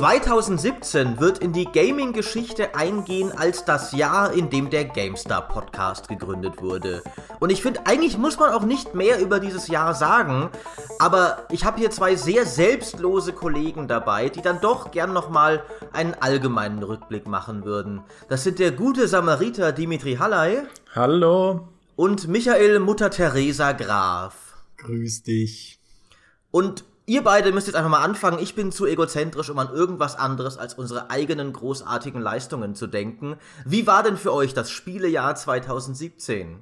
2017 wird in die Gaming-Geschichte eingehen als das Jahr, in dem der GameStar Podcast gegründet wurde. Und ich finde, eigentlich muss man auch nicht mehr über dieses Jahr sagen, aber ich habe hier zwei sehr selbstlose Kollegen dabei, die dann doch gern nochmal einen allgemeinen Rückblick machen würden. Das sind der gute Samariter Dimitri Halley. Hallo. Und Michael Mutter Teresa Graf. Grüß dich. Und Ihr beide müsst jetzt einfach mal anfangen. Ich bin zu egozentrisch, um an irgendwas anderes als unsere eigenen großartigen Leistungen zu denken. Wie war denn für euch das Spielejahr 2017?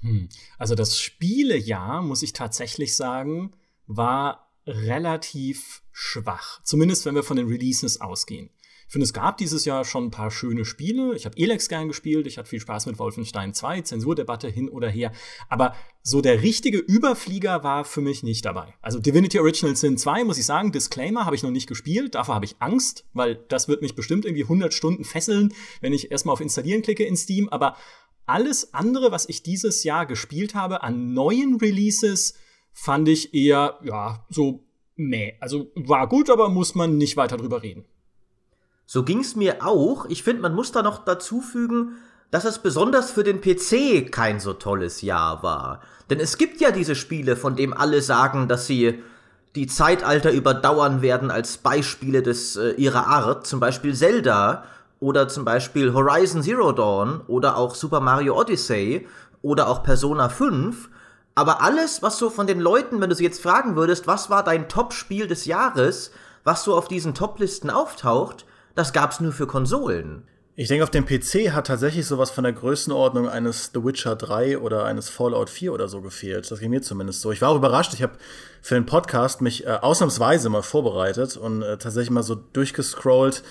Hm. Also das Spielejahr, muss ich tatsächlich sagen, war relativ schwach. Zumindest wenn wir von den Releases ausgehen. Ich finde, es gab dieses Jahr schon ein paar schöne Spiele. Ich habe Elex gern gespielt, ich hatte viel Spaß mit Wolfenstein 2, Zensurdebatte hin oder her. Aber so der richtige Überflieger war für mich nicht dabei. Also Divinity Original Sin 2, muss ich sagen, Disclaimer, habe ich noch nicht gespielt. Davor habe ich Angst, weil das wird mich bestimmt irgendwie 100 Stunden fesseln, wenn ich erstmal auf Installieren klicke in Steam. Aber alles andere, was ich dieses Jahr gespielt habe an neuen Releases, fand ich eher, ja, so, meh. Also war gut, aber muss man nicht weiter drüber reden. So ging's mir auch. Ich finde, man muss da noch dazu fügen, dass es besonders für den PC kein so tolles Jahr war. Denn es gibt ja diese Spiele, von denen alle sagen, dass sie die Zeitalter überdauern werden als Beispiele des äh, ihrer Art, zum Beispiel Zelda oder zum Beispiel Horizon Zero Dawn oder auch Super Mario Odyssey oder auch Persona 5. Aber alles, was so von den Leuten, wenn du sie jetzt fragen würdest, was war dein Top-Spiel des Jahres, was so auf diesen Top-Listen auftaucht, das gab's nur für Konsolen. Ich denke, auf dem PC hat tatsächlich sowas von der Größenordnung eines The Witcher 3 oder eines Fallout 4 oder so gefehlt. Das ging mir zumindest so. Ich war auch überrascht. Ich habe für den Podcast mich äh, ausnahmsweise mal vorbereitet und äh, tatsächlich mal so durchgescrollt,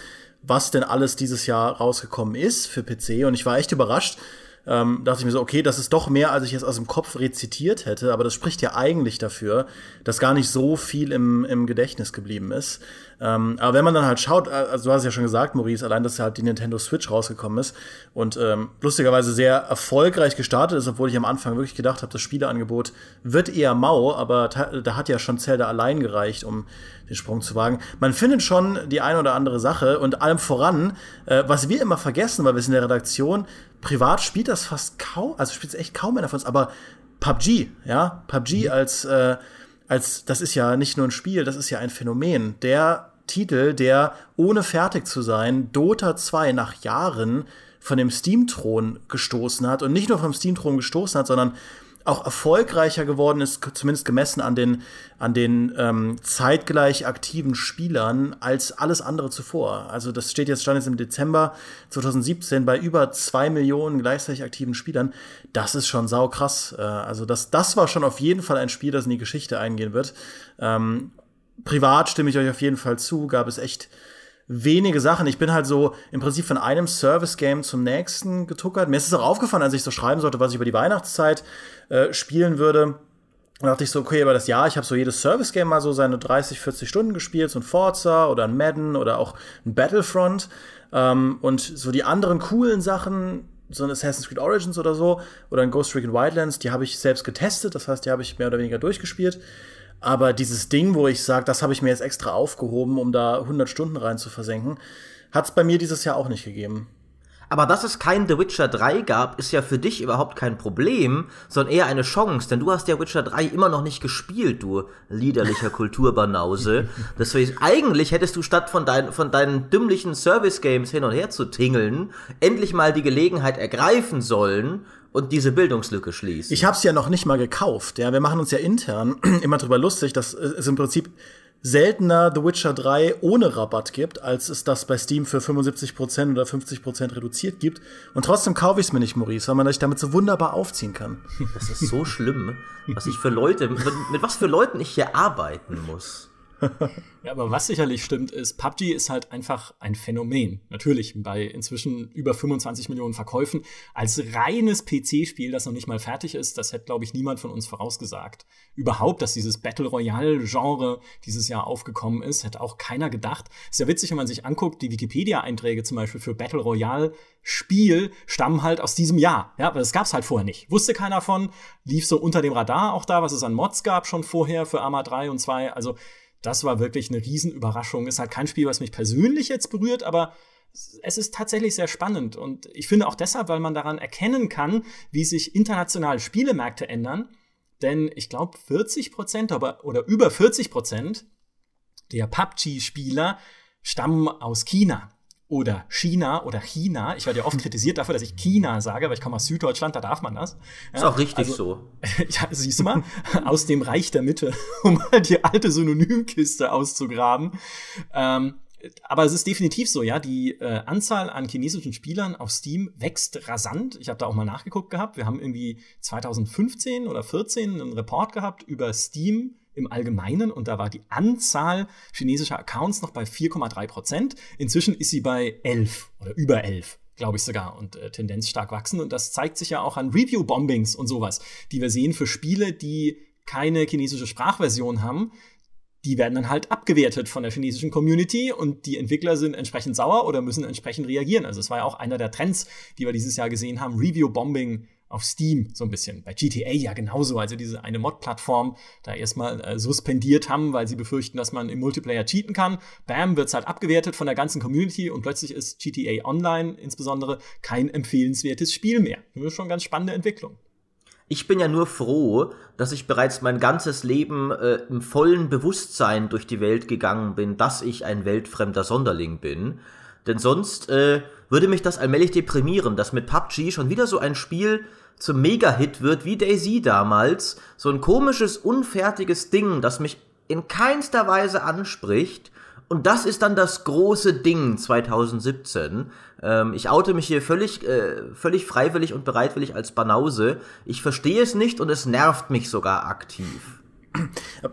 was denn alles dieses Jahr rausgekommen ist für PC. Und ich war echt überrascht, ähm, dachte ich mir so, okay, das ist doch mehr, als ich jetzt aus dem Kopf rezitiert hätte, aber das spricht ja eigentlich dafür, dass gar nicht so viel im, im Gedächtnis geblieben ist. Ähm, aber wenn man dann halt schaut, äh, also du hast ja schon gesagt, Maurice, allein, dass halt die Nintendo Switch rausgekommen ist und ähm, lustigerweise sehr erfolgreich gestartet ist, obwohl ich am Anfang wirklich gedacht habe, das Spieleangebot wird eher mau, aber da hat ja schon Zelda allein gereicht, um den Sprung zu wagen. Man findet schon die eine oder andere Sache und allem voran, äh, was wir immer vergessen, weil wir sind in der Redaktion, privat spielt das fast kaum, also spielt es echt kaum einer von uns, aber PUBG, ja, PUBG mhm. als, äh, als, das ist ja nicht nur ein Spiel, das ist ja ein Phänomen. Der Titel, der ohne fertig zu sein Dota 2 nach Jahren von dem Steam-Thron gestoßen hat und nicht nur vom Steam-Thron gestoßen hat, sondern auch erfolgreicher geworden ist, zumindest gemessen an den, an den ähm, zeitgleich aktiven Spielern, als alles andere zuvor. Also das steht jetzt, stand jetzt im Dezember 2017 bei über zwei Millionen gleichzeitig aktiven Spielern. Das ist schon sau krass. Äh, also das, das war schon auf jeden Fall ein Spiel, das in die Geschichte eingehen wird. Ähm, privat stimme ich euch auf jeden Fall zu, gab es echt wenige Sachen. Ich bin halt so im Prinzip von einem Service-Game zum nächsten getuckert. Mir ist es auch aufgefallen, als ich so schreiben sollte, was ich über die Weihnachtszeit äh, spielen würde. Und dachte ich so, okay, aber das Jahr, ich habe so jedes Service-Game mal so seine 30, 40 Stunden gespielt, so ein Forza oder ein Madden oder auch ein Battlefront. Ähm, und so die anderen coolen Sachen, so ein Assassin's Creed Origins oder so, oder ein Ghost Recon Wildlands, die habe ich selbst getestet, das heißt, die habe ich mehr oder weniger durchgespielt. Aber dieses Ding, wo ich sage, das habe ich mir jetzt extra aufgehoben, um da 100 Stunden rein zu versenken, hat es bei mir dieses Jahr auch nicht gegeben. Aber dass es kein The Witcher 3 gab, ist ja für dich überhaupt kein Problem, sondern eher eine Chance, denn du hast ja Witcher 3 immer noch nicht gespielt, du liederlicher Kulturbanause. Deswegen, eigentlich hättest du statt von, dein, von deinen dümmlichen Service-Games hin und her zu tingeln, endlich mal die Gelegenheit ergreifen sollen und diese Bildungslücke schließt. Ich habe es ja noch nicht mal gekauft. Ja, wir machen uns ja intern immer drüber lustig, dass es im Prinzip seltener The Witcher 3 ohne Rabatt gibt, als es das bei Steam für 75% oder 50% reduziert gibt. Und trotzdem kaufe ich es mir nicht, Maurice, weil man sich damit so wunderbar aufziehen kann. Das ist so schlimm, was ich für Leute, mit, mit was für Leuten ich hier arbeiten muss ja, aber was sicherlich stimmt, ist, PUBG ist halt einfach ein Phänomen. Natürlich bei inzwischen über 25 Millionen Verkäufen. Als reines PC-Spiel, das noch nicht mal fertig ist, das hätte, glaube ich, niemand von uns vorausgesagt. Überhaupt, dass dieses Battle Royale-Genre dieses Jahr aufgekommen ist, hätte auch keiner gedacht. Ist ja witzig, wenn man sich anguckt, die Wikipedia-Einträge zum Beispiel für Battle Royale Spiel stammen halt aus diesem Jahr. Ja, aber das gab es halt vorher nicht. Wusste keiner von, lief so unter dem Radar auch da, was es an Mods gab schon vorher für Arma 3 und 2. Also das war wirklich eine Riesenüberraschung. Ist halt kein Spiel, was mich persönlich jetzt berührt, aber es ist tatsächlich sehr spannend. Und ich finde auch deshalb, weil man daran erkennen kann, wie sich internationale Spielemärkte ändern. Denn ich glaube, 40 Prozent oder über 40 Prozent der PUBG-Spieler stammen aus China oder China oder China. Ich werde ja oft kritisiert dafür, dass ich China sage, weil ich komme aus Süddeutschland, da darf man das. Ja, ist auch richtig also, so. ja, siehst du mal, aus dem Reich der Mitte, um mal die alte Synonymkiste auszugraben. Ähm, aber es ist definitiv so, ja, die äh, Anzahl an chinesischen Spielern auf Steam wächst rasant. Ich habe da auch mal nachgeguckt gehabt. Wir haben irgendwie 2015 oder 14 einen Report gehabt über Steam im Allgemeinen und da war die Anzahl chinesischer Accounts noch bei 4,3 Prozent. Inzwischen ist sie bei 11 oder über 11 glaube ich sogar, und äh, Tendenz stark wachsen. Und das zeigt sich ja auch an Review-Bombings und sowas, die wir sehen für Spiele, die keine chinesische Sprachversion haben. Die werden dann halt abgewertet von der chinesischen Community und die Entwickler sind entsprechend sauer oder müssen entsprechend reagieren. Also es war ja auch einer der Trends, die wir dieses Jahr gesehen haben, Review-Bombing auf Steam so ein bisschen. Bei GTA ja genauso. Also diese eine Mod-Plattform da erstmal äh, suspendiert haben, weil sie befürchten, dass man im Multiplayer cheaten kann. Bam, wird's halt abgewertet von der ganzen Community und plötzlich ist GTA Online insbesondere kein empfehlenswertes Spiel mehr. Das ist schon ganz spannende Entwicklung. Ich bin ja nur froh, dass ich bereits mein ganzes Leben äh, im vollen Bewusstsein durch die Welt gegangen bin, dass ich ein weltfremder Sonderling bin. Denn sonst äh, würde mich das allmählich deprimieren, dass mit PUBG schon wieder so ein Spiel zum Mega-Hit wird, wie Daisy damals. So ein komisches, unfertiges Ding, das mich in keinster Weise anspricht. Und das ist dann das große Ding 2017. Ähm, ich oute mich hier völlig, äh, völlig freiwillig und bereitwillig als Banause. Ich verstehe es nicht und es nervt mich sogar aktiv.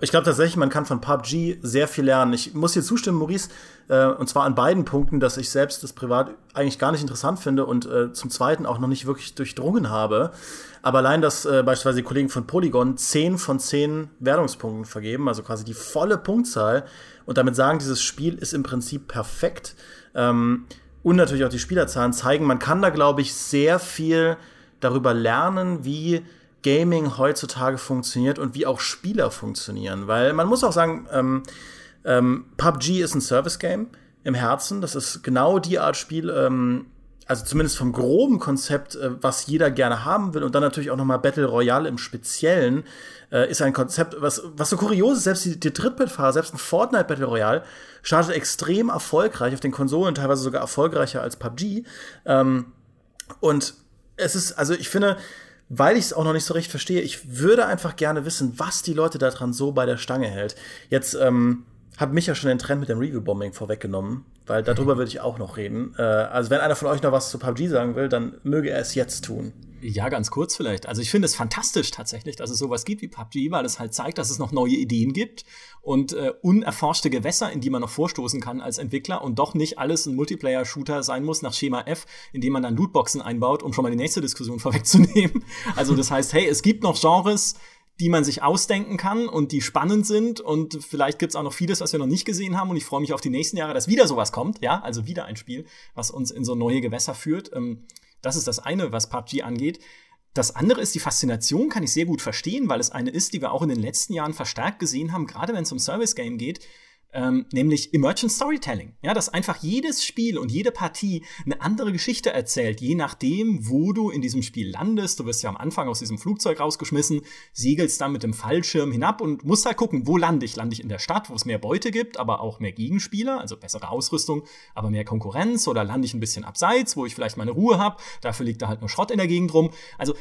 Ich glaube tatsächlich, man kann von PUBG sehr viel lernen. Ich muss dir zustimmen, Maurice, äh, und zwar an beiden Punkten, dass ich selbst das privat eigentlich gar nicht interessant finde und äh, zum Zweiten auch noch nicht wirklich durchdrungen habe. Aber allein, dass äh, beispielsweise die Kollegen von Polygon 10 von 10 Wertungspunkten vergeben, also quasi die volle Punktzahl, und damit sagen, dieses Spiel ist im Prinzip perfekt. Ähm, und natürlich auch die Spielerzahlen zeigen, man kann da, glaube ich, sehr viel darüber lernen, wie Gaming heutzutage funktioniert und wie auch Spieler funktionieren. Weil man muss auch sagen, ähm, ähm, PUBG ist ein Service-Game im Herzen. Das ist genau die Art Spiel, ähm, also zumindest vom groben Konzept, äh, was jeder gerne haben will. Und dann natürlich auch noch mal Battle Royale im Speziellen äh, ist ein Konzept, was, was so kurios ist. Selbst die, die Trittbrettfahrer, selbst ein Fortnite Battle Royale startet extrem erfolgreich auf den Konsolen, teilweise sogar erfolgreicher als PUBG. Ähm, und es ist, also ich finde, weil ich es auch noch nicht so recht verstehe, ich würde einfach gerne wissen, was die Leute daran so bei der Stange hält. Jetzt ähm, hat mich ja schon den Trend mit dem Review-Bombing vorweggenommen, weil darüber würde ich auch noch reden. Äh, also wenn einer von euch noch was zu PUBG sagen will, dann möge er es jetzt tun. Ja, ganz kurz vielleicht. Also ich finde es fantastisch tatsächlich, dass es sowas gibt wie PUBG, weil es halt zeigt, dass es noch neue Ideen gibt und äh, unerforschte Gewässer, in die man noch vorstoßen kann als Entwickler und doch nicht alles ein Multiplayer-Shooter sein muss nach Schema F, in dem man dann Lootboxen einbaut, um schon mal die nächste Diskussion vorwegzunehmen. Also das heißt, hey, es gibt noch Genres, die man sich ausdenken kann und die spannend sind und vielleicht gibt's auch noch vieles, was wir noch nicht gesehen haben und ich freue mich auf die nächsten Jahre, dass wieder sowas kommt, ja, also wieder ein Spiel, was uns in so neue Gewässer führt. Ähm, das ist das eine, was PUBG angeht. Das andere ist die Faszination, kann ich sehr gut verstehen, weil es eine ist, die wir auch in den letzten Jahren verstärkt gesehen haben, gerade wenn es um Service Game geht ähm, nämlich Emergent Storytelling. Ja, dass einfach jedes Spiel und jede Partie eine andere Geschichte erzählt, je nachdem, wo du in diesem Spiel landest. Du wirst ja am Anfang aus diesem Flugzeug rausgeschmissen, segelst dann mit dem Fallschirm hinab und musst halt gucken, wo lande ich? Lande ich in der Stadt, wo es mehr Beute gibt, aber auch mehr Gegenspieler, also bessere Ausrüstung, aber mehr Konkurrenz? Oder lande ich ein bisschen abseits, wo ich vielleicht meine Ruhe habe? Dafür liegt da halt nur Schrott in der Gegend rum. Also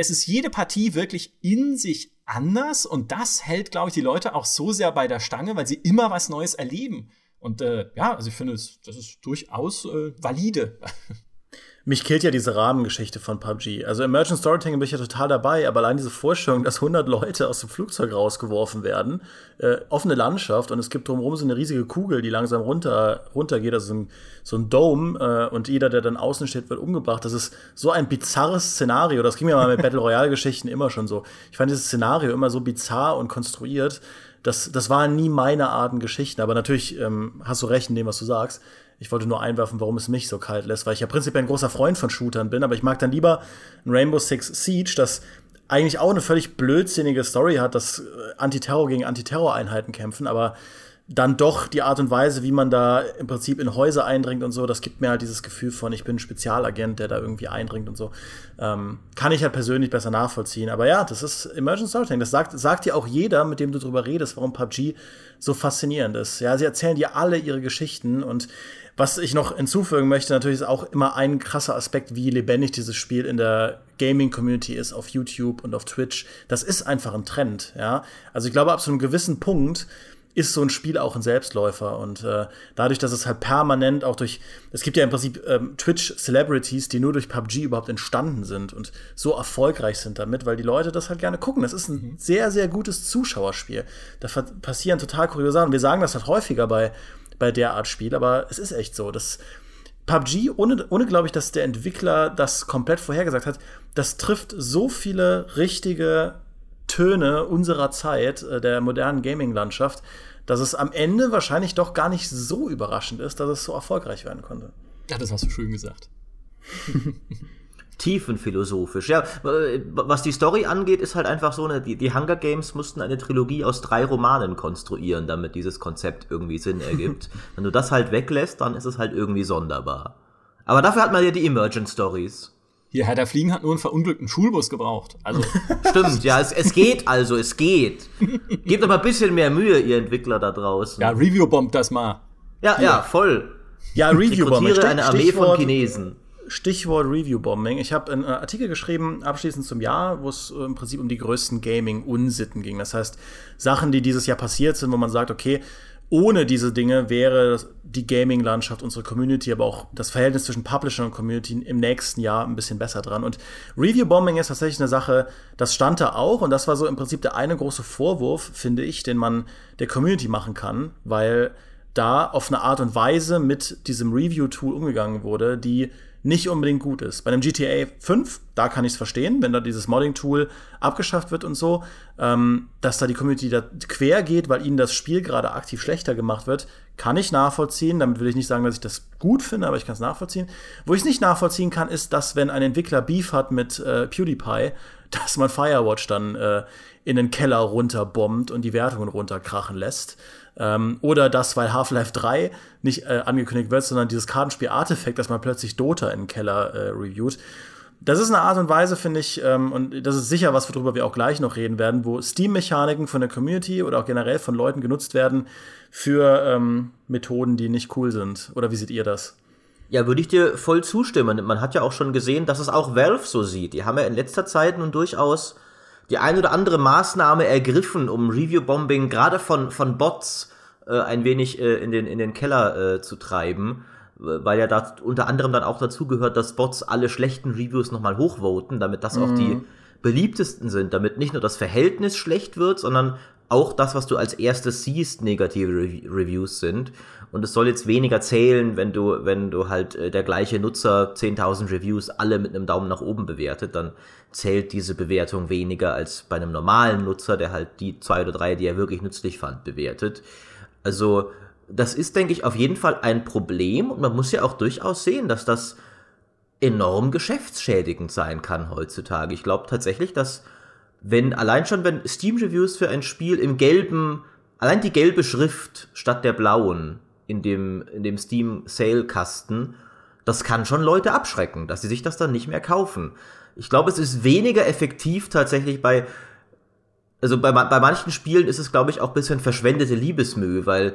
es ist jede Partie wirklich in sich anders und das hält, glaube ich, die Leute auch so sehr bei der Stange, weil sie immer was Neues erleben. Und äh, ja, also ich finde, das ist durchaus äh, valide. Mich killt ja diese Rahmengeschichte von PUBG. Also Emergent Storytelling bin ich ja total dabei, aber allein diese Vorstellung, dass 100 Leute aus dem Flugzeug rausgeworfen werden, äh, offene Landschaft und es gibt drumherum so eine riesige Kugel, die langsam runter runtergeht, also so ein, so ein Dome äh, und jeder, der dann außen steht, wird umgebracht. Das ist so ein bizarres Szenario. Das ging mir mal mit Battle Royale Geschichten immer schon so. Ich fand dieses Szenario immer so bizarr und konstruiert. Das, das waren nie meine Arten Geschichten, aber natürlich ähm, hast du recht in dem, was du sagst. Ich wollte nur einwerfen, warum es mich so kalt lässt, weil ich ja prinzipiell ein großer Freund von Shootern bin, aber ich mag dann lieber ein Rainbow Six Siege, das eigentlich auch eine völlig blödsinnige Story hat, dass äh, Antiterror gegen Antiterror-Einheiten kämpfen, aber dann doch die Art und Weise, wie man da im Prinzip in Häuser eindringt und so, das gibt mir halt dieses Gefühl von, ich bin ein Spezialagent, der da irgendwie eindringt und so. Ähm, kann ich halt persönlich besser nachvollziehen. Aber ja, das ist Emergent Storytelling. Das sagt, sagt dir auch jeder, mit dem du drüber redest, warum PUBG so faszinierend ist. Ja, sie erzählen dir alle ihre Geschichten und was ich noch hinzufügen möchte, natürlich ist auch immer ein krasser Aspekt, wie lebendig dieses Spiel in der Gaming-Community ist, auf YouTube und auf Twitch. Das ist einfach ein Trend, ja. Also ich glaube, ab so einem gewissen Punkt ist so ein Spiel auch ein Selbstläufer. Und äh, dadurch, dass es halt permanent auch durch, es gibt ja im Prinzip ähm, Twitch-Celebrities, die nur durch PUBG überhaupt entstanden sind und so erfolgreich sind damit, weil die Leute das halt gerne gucken. Das ist ein mhm. sehr, sehr gutes Zuschauerspiel. Da passieren total kuriose Sachen. Wir sagen das halt häufiger bei, bei der Art Spiel, aber es ist echt so. Das PUBG, ohne, ohne glaube ich, dass der Entwickler das komplett vorhergesagt hat, das trifft so viele richtige Töne unserer Zeit, äh, der modernen Gaming-Landschaft, dass es am Ende wahrscheinlich doch gar nicht so überraschend ist, dass es so erfolgreich werden konnte. Ja, das hast du schön gesagt. Tiefenphilosophisch. Ja, was die Story angeht, ist halt einfach so, eine, die, die Hunger Games mussten eine Trilogie aus drei Romanen konstruieren, damit dieses Konzept irgendwie Sinn ergibt. Wenn du das halt weglässt, dann ist es halt irgendwie sonderbar. Aber dafür hat man ja die Emergent Stories. Hier, Herr der Fliegen hat nur einen verunglückten Schulbus gebraucht. Also. Stimmt, ja, es, es geht also, es geht. Gebt aber ein bisschen mehr Mühe, ihr Entwickler da draußen. Ja, Review-bombt das mal. Ja, ja, voll. Ja, Review-Bombing. eine Armee von Chinesen. Stichwort Review-Bombing. Ich habe einen Artikel geschrieben, abschließend zum Jahr, wo es im Prinzip um die größten Gaming-Unsitten ging. Das heißt, Sachen, die dieses Jahr passiert sind, wo man sagt, okay, ohne diese Dinge wäre die Gaming-Landschaft, unsere Community, aber auch das Verhältnis zwischen Publisher und Community im nächsten Jahr ein bisschen besser dran. Und Review-Bombing ist tatsächlich eine Sache, das stand da auch und das war so im Prinzip der eine große Vorwurf, finde ich, den man der Community machen kann, weil da auf eine Art und Weise mit diesem Review-Tool umgegangen wurde, die nicht unbedingt gut ist. Bei einem GTA 5, da kann ich es verstehen, wenn da dieses Modding-Tool abgeschafft wird und so, ähm, dass da die Community da quer geht, weil ihnen das Spiel gerade aktiv schlechter gemacht wird, kann ich nachvollziehen. Damit will ich nicht sagen, dass ich das gut finde, aber ich kann es nachvollziehen. Wo ich es nicht nachvollziehen kann, ist, dass wenn ein Entwickler Beef hat mit äh, PewDiePie, dass man Firewatch dann äh, in den Keller runterbombt und die Wertungen runterkrachen lässt. Ähm, oder das, weil Half-Life 3 nicht äh, angekündigt wird, sondern dieses Kartenspiel Artefakt, dass man plötzlich Dota in den Keller äh, reviewt. Das ist eine Art und Weise, finde ich, ähm, und das ist sicher was, worüber wir auch gleich noch reden werden, wo Steam-Mechaniken von der Community oder auch generell von Leuten genutzt werden für ähm, Methoden, die nicht cool sind. Oder wie seht ihr das? Ja, würde ich dir voll zustimmen. Man hat ja auch schon gesehen, dass es auch Valve so sieht. Die haben ja in letzter Zeit nun durchaus die ein oder andere Maßnahme ergriffen, um Review-Bombing gerade von, von Bots äh, ein wenig äh, in, den, in den Keller äh, zu treiben. Weil ja da unter anderem dann auch dazu gehört, dass Bots alle schlechten Reviews nochmal hochvoten, damit das mhm. auch die mhm. beliebtesten sind, damit nicht nur das Verhältnis schlecht wird, sondern auch das, was du als erstes siehst, negative Re Reviews sind. Und es soll jetzt weniger zählen, wenn du, wenn du halt äh, der gleiche Nutzer 10.000 Reviews alle mit einem Daumen nach oben bewertet, dann zählt diese Bewertung weniger als bei einem normalen Nutzer, der halt die zwei oder drei, die er wirklich nützlich fand, bewertet. Also, das ist, denke ich, auf jeden Fall ein Problem und man muss ja auch durchaus sehen, dass das enorm geschäftsschädigend sein kann heutzutage. Ich glaube tatsächlich, dass wenn allein schon wenn Steam Reviews für ein Spiel im gelben allein die gelbe Schrift statt der blauen in dem, in dem Steam Sale Kasten, das kann schon Leute abschrecken, dass sie sich das dann nicht mehr kaufen. Ich glaube, es ist weniger effektiv tatsächlich bei, also bei, bei manchen Spielen ist es, glaube ich, auch bisschen verschwendete Liebesmühe, weil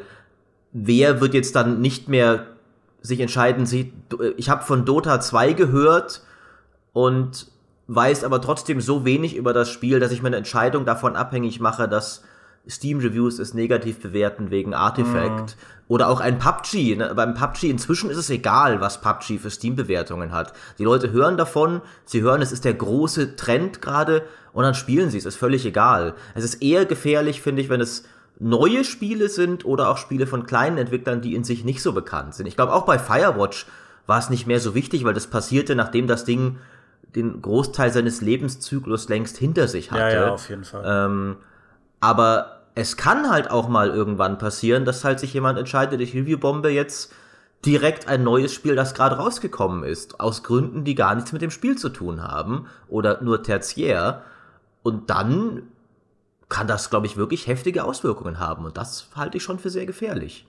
wer wird jetzt dann nicht mehr sich entscheiden, sie, ich habe von Dota 2 gehört und weiß aber trotzdem so wenig über das Spiel, dass ich meine Entscheidung davon abhängig mache, dass Steam-Reviews es negativ bewerten wegen Artifact. Mhm. Oder auch ein PUBG. Ne? Beim PUBG inzwischen ist es egal, was PUBG für Steam-Bewertungen hat. Die Leute hören davon, sie hören, es ist der große Trend gerade und dann spielen sie es. Ist völlig egal. Es ist eher gefährlich, finde ich, wenn es neue Spiele sind oder auch Spiele von kleinen Entwicklern, die in sich nicht so bekannt sind. Ich glaube, auch bei Firewatch war es nicht mehr so wichtig, weil das passierte, nachdem das Ding den Großteil seines Lebenszyklus längst hinter sich hatte. Ja, ja, auf jeden Fall. Ähm, aber es kann halt auch mal irgendwann passieren, dass halt sich jemand entscheidet, ich Review-Bombe jetzt direkt ein neues Spiel, das gerade rausgekommen ist, aus Gründen, die gar nichts mit dem Spiel zu tun haben oder nur tertiär. und dann kann das, glaube ich, wirklich heftige Auswirkungen haben. Und das halte ich schon für sehr gefährlich.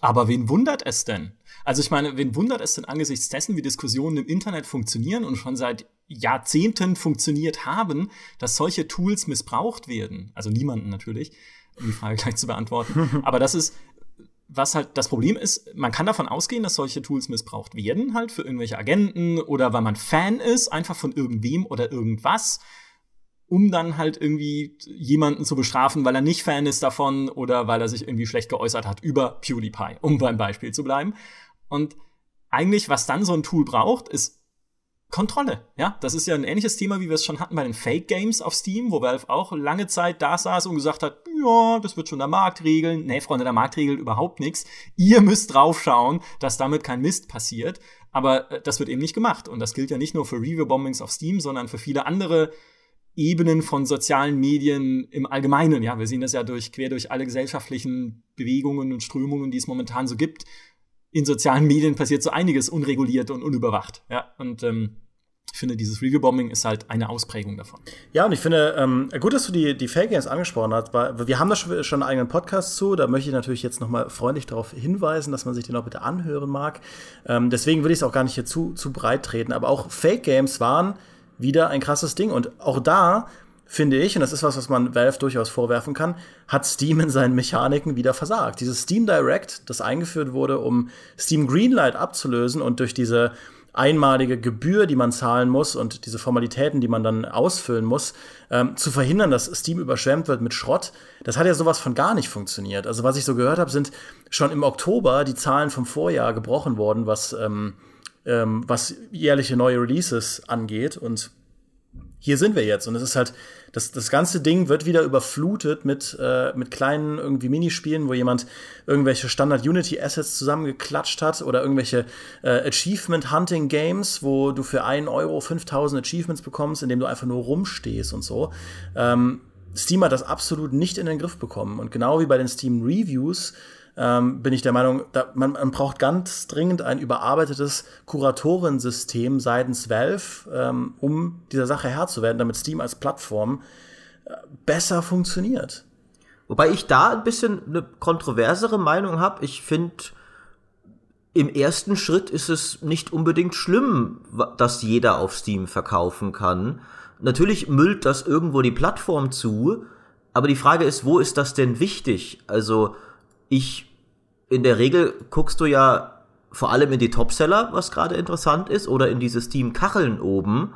Aber wen wundert es denn? Also ich meine, wen wundert es denn angesichts dessen, wie Diskussionen im Internet funktionieren und schon seit Jahrzehnten funktioniert haben, dass solche Tools missbraucht werden? Also niemanden natürlich, um die Frage gleich zu beantworten. Aber das ist, was halt das Problem ist, man kann davon ausgehen, dass solche Tools missbraucht werden, halt für irgendwelche Agenten oder weil man Fan ist, einfach von irgendwem oder irgendwas um dann halt irgendwie jemanden zu bestrafen, weil er nicht Fan ist davon oder weil er sich irgendwie schlecht geäußert hat über PewDiePie, um beim Beispiel zu bleiben. Und eigentlich, was dann so ein Tool braucht, ist Kontrolle. Ja, das ist ja ein ähnliches Thema, wie wir es schon hatten bei den Fake Games auf Steam, wo Valve auch lange Zeit da saß und gesagt hat, ja, das wird schon der Markt regeln. Nee, Freunde, der Markt regelt überhaupt nichts. Ihr müsst draufschauen, dass damit kein Mist passiert. Aber äh, das wird eben nicht gemacht. Und das gilt ja nicht nur für Review-Bombings auf Steam, sondern für viele andere Ebenen von sozialen Medien im Allgemeinen. Ja, wir sehen das ja durch, quer durch alle gesellschaftlichen Bewegungen und Strömungen, die es momentan so gibt. In sozialen Medien passiert so einiges unreguliert und unüberwacht. Ja, und ähm, ich finde, dieses Review-Bombing ist halt eine Ausprägung davon. Ja, und ich finde, ähm, gut, dass du die, die Fake Games angesprochen hast, weil wir haben da schon, schon einen eigenen Podcast zu. Da möchte ich natürlich jetzt nochmal freundlich darauf hinweisen, dass man sich den auch bitte anhören mag. Ähm, deswegen würde ich es auch gar nicht hier zu, zu breit treten. Aber auch Fake Games waren wieder ein krasses Ding. Und auch da finde ich, und das ist was, was man Valve durchaus vorwerfen kann, hat Steam in seinen Mechaniken wieder versagt. Dieses Steam Direct, das eingeführt wurde, um Steam Greenlight abzulösen und durch diese einmalige Gebühr, die man zahlen muss und diese Formalitäten, die man dann ausfüllen muss, ähm, zu verhindern, dass Steam überschwemmt wird mit Schrott, das hat ja sowas von gar nicht funktioniert. Also was ich so gehört habe, sind schon im Oktober die Zahlen vom Vorjahr gebrochen worden, was ähm, ähm, was jährliche neue Releases angeht. Und hier sind wir jetzt. Und es ist halt, das, das ganze Ding wird wieder überflutet mit, äh, mit kleinen irgendwie Minispielen, wo jemand irgendwelche Standard-Unity-Assets zusammengeklatscht hat oder irgendwelche äh, Achievement-Hunting-Games, wo du für einen Euro 5000 Achievements bekommst, indem du einfach nur rumstehst und so. Ähm, Steam hat das absolut nicht in den Griff bekommen. Und genau wie bei den Steam Reviews ähm, bin ich der Meinung, man, man, braucht ganz dringend ein überarbeitetes Kuratorensystem seitens Valve, ähm, um dieser Sache Herr zu werden, damit Steam als Plattform äh, besser funktioniert. Wobei ich da ein bisschen eine kontroversere Meinung habe. Ich finde, im ersten Schritt ist es nicht unbedingt schlimm, dass jeder auf Steam verkaufen kann. Natürlich müllt das irgendwo die Plattform zu, aber die Frage ist, wo ist das denn wichtig? Also, ich, in der Regel guckst du ja vor allem in die Topseller, was gerade interessant ist, oder in diese Steam-Kacheln oben.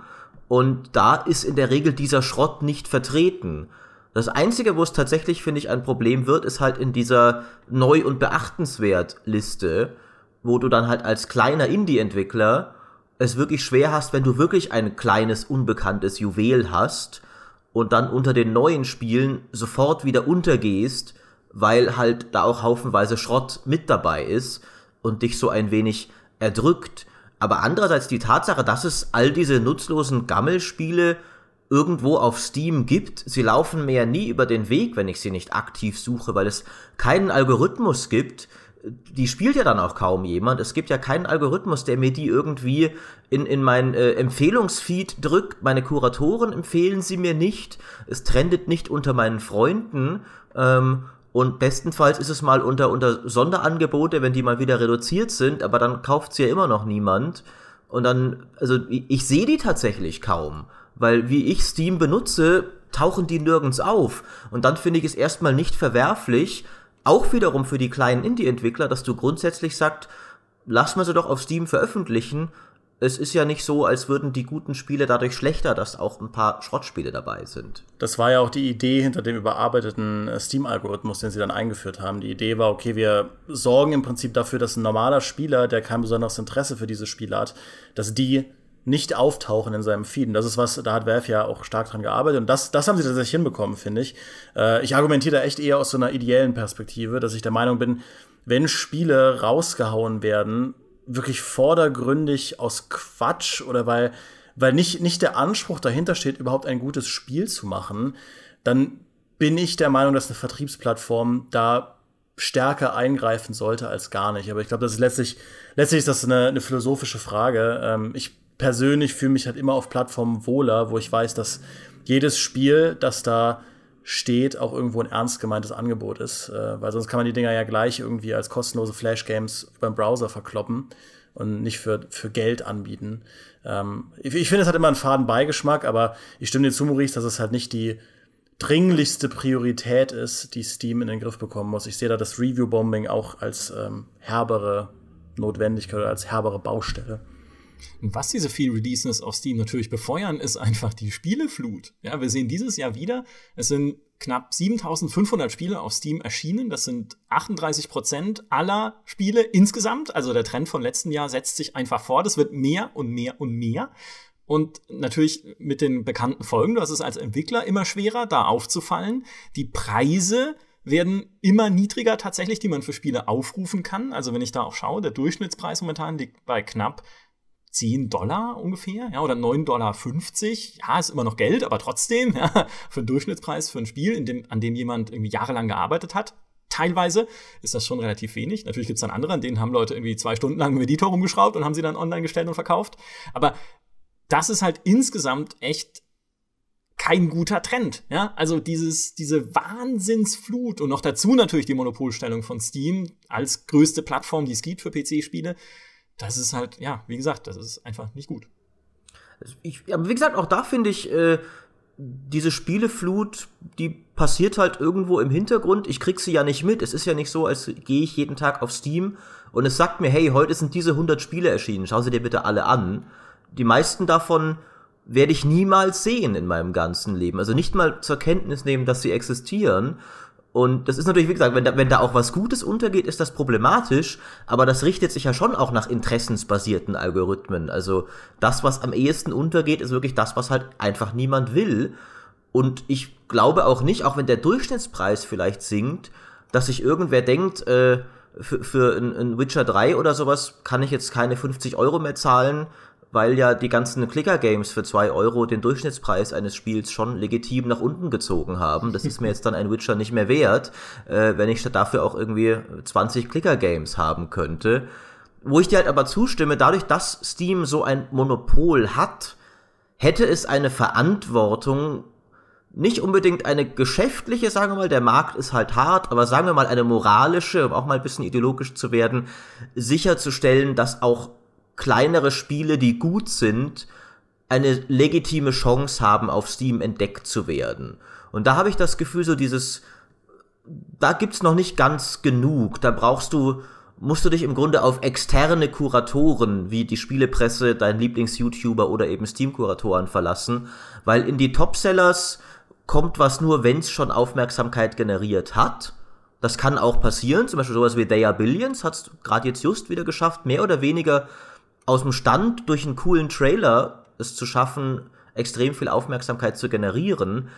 Und da ist in der Regel dieser Schrott nicht vertreten. Das Einzige, wo es tatsächlich, finde ich, ein Problem wird, ist halt in dieser Neu- und Beachtenswert-Liste, wo du dann halt als kleiner Indie-Entwickler es wirklich schwer hast, wenn du wirklich ein kleines, unbekanntes Juwel hast und dann unter den neuen Spielen sofort wieder untergehst, weil halt da auch haufenweise Schrott mit dabei ist und dich so ein wenig erdrückt. Aber andererseits die Tatsache, dass es all diese nutzlosen Gammelspiele irgendwo auf Steam gibt, sie laufen mir ja nie über den Weg, wenn ich sie nicht aktiv suche, weil es keinen Algorithmus gibt, die spielt ja dann auch kaum jemand. Es gibt ja keinen Algorithmus, der mir die irgendwie in, in mein äh, Empfehlungsfeed drückt. Meine Kuratoren empfehlen sie mir nicht. Es trendet nicht unter meinen Freunden. Ähm, und bestenfalls ist es mal unter, unter Sonderangebote, wenn die mal wieder reduziert sind, aber dann kauft sie ja immer noch niemand. Und dann, also ich, ich sehe die tatsächlich kaum, weil wie ich Steam benutze, tauchen die nirgends auf. Und dann finde ich es erstmal nicht verwerflich, auch wiederum für die kleinen Indie-Entwickler, dass du grundsätzlich sagst, lass mal sie doch auf Steam veröffentlichen es ist ja nicht so, als würden die guten Spiele dadurch schlechter, dass auch ein paar Schrottspiele dabei sind. Das war ja auch die Idee hinter dem überarbeiteten äh, Steam-Algorithmus, den sie dann eingeführt haben. Die Idee war, okay, wir sorgen im Prinzip dafür, dass ein normaler Spieler, der kein besonderes Interesse für diese Spiele hat, dass die nicht auftauchen in seinem Feed. Das ist was, da hat Valve ja auch stark dran gearbeitet. Und das, das haben sie tatsächlich hinbekommen, finde ich. Äh, ich argumentiere da echt eher aus so einer ideellen Perspektive, dass ich der Meinung bin, wenn Spiele rausgehauen werden, wirklich vordergründig aus Quatsch oder weil, weil nicht, nicht der Anspruch dahinter steht, überhaupt ein gutes Spiel zu machen, dann bin ich der Meinung, dass eine Vertriebsplattform da stärker eingreifen sollte als gar nicht. Aber ich glaube, das ist letztlich, letztlich ist das eine, eine philosophische Frage. Ähm, ich persönlich fühle mich halt immer auf Plattformen wohler, wo ich weiß, dass jedes Spiel, das da steht, auch irgendwo ein ernst gemeintes Angebot ist. Äh, weil sonst kann man die Dinger ja gleich irgendwie als kostenlose Flash-Games beim Browser verkloppen und nicht für, für Geld anbieten. Ähm, ich, ich finde, es hat immer einen faden Beigeschmack, aber ich stimme dir zu, Maurice, dass es halt nicht die dringlichste Priorität ist, die Steam in den Griff bekommen muss. Ich sehe da das Review-Bombing auch als ähm, herbere Notwendigkeit oder als herbere Baustelle. Und was diese viel Releases auf Steam natürlich befeuern, ist einfach die Spieleflut. Ja, wir sehen dieses Jahr wieder, es sind knapp 7500 Spiele auf Steam erschienen. Das sind 38 Prozent aller Spiele insgesamt. Also der Trend von letzten Jahr setzt sich einfach fort. Es wird mehr und mehr und mehr. Und natürlich mit den bekannten Folgen, das ist als Entwickler immer schwerer, da aufzufallen. Die Preise werden immer niedriger tatsächlich, die man für Spiele aufrufen kann. Also wenn ich da auch schaue, der Durchschnittspreis momentan liegt bei knapp 10 Dollar ungefähr, ja, oder 9,50 Dollar. Ja, ist immer noch Geld, aber trotzdem, ja, für einen Durchschnittspreis für ein Spiel, in dem, an dem jemand irgendwie jahrelang gearbeitet hat. Teilweise ist das schon relativ wenig. Natürlich gibt es dann andere, an denen haben Leute irgendwie zwei Stunden lang im Editor rumgeschraubt und haben sie dann online gestellt und verkauft. Aber das ist halt insgesamt echt kein guter Trend. Ja, also dieses, diese Wahnsinnsflut und noch dazu natürlich die Monopolstellung von Steam als größte Plattform, die es gibt für PC-Spiele das ist halt, ja, wie gesagt, das ist einfach nicht gut. Ich, aber wie gesagt, auch da finde ich, äh, diese Spieleflut, die passiert halt irgendwo im Hintergrund. Ich krieg sie ja nicht mit. Es ist ja nicht so, als gehe ich jeden Tag auf Steam und es sagt mir, hey, heute sind diese 100 Spiele erschienen. Schau sie dir bitte alle an. Die meisten davon werde ich niemals sehen in meinem ganzen Leben. Also nicht mal zur Kenntnis nehmen, dass sie existieren. Und das ist natürlich, wie gesagt, wenn da, wenn da auch was Gutes untergeht, ist das problematisch, aber das richtet sich ja schon auch nach interessensbasierten Algorithmen. Also das, was am ehesten untergeht, ist wirklich das, was halt einfach niemand will. Und ich glaube auch nicht, auch wenn der Durchschnittspreis vielleicht sinkt, dass sich irgendwer denkt, äh, für, für ein, ein Witcher 3 oder sowas kann ich jetzt keine 50 Euro mehr zahlen, weil ja die ganzen Clicker-Games für zwei Euro den Durchschnittspreis eines Spiels schon legitim nach unten gezogen haben. Das ist mir jetzt dann ein Witcher nicht mehr wert, äh, wenn ich dafür auch irgendwie 20 Clicker-Games haben könnte. Wo ich dir halt aber zustimme, dadurch, dass Steam so ein Monopol hat, hätte es eine Verantwortung, nicht unbedingt eine geschäftliche, sagen wir mal, der Markt ist halt hart, aber sagen wir mal eine moralische, um auch mal ein bisschen ideologisch zu werden, sicherzustellen, dass auch kleinere Spiele, die gut sind, eine legitime Chance haben, auf Steam entdeckt zu werden. Und da habe ich das Gefühl, so dieses, da gibt's noch nicht ganz genug. Da brauchst du, musst du dich im Grunde auf externe Kuratoren wie die Spielepresse, dein Lieblings-YouTuber oder eben Steam-Kuratoren verlassen, weil in die Topsellers kommt was nur, wenn's schon Aufmerksamkeit generiert hat. Das kann auch passieren, zum Beispiel sowas wie They Are Billions hat's gerade jetzt just wieder geschafft, mehr oder weniger aus dem Stand durch einen coolen Trailer es zu schaffen, extrem viel Aufmerksamkeit zu generieren.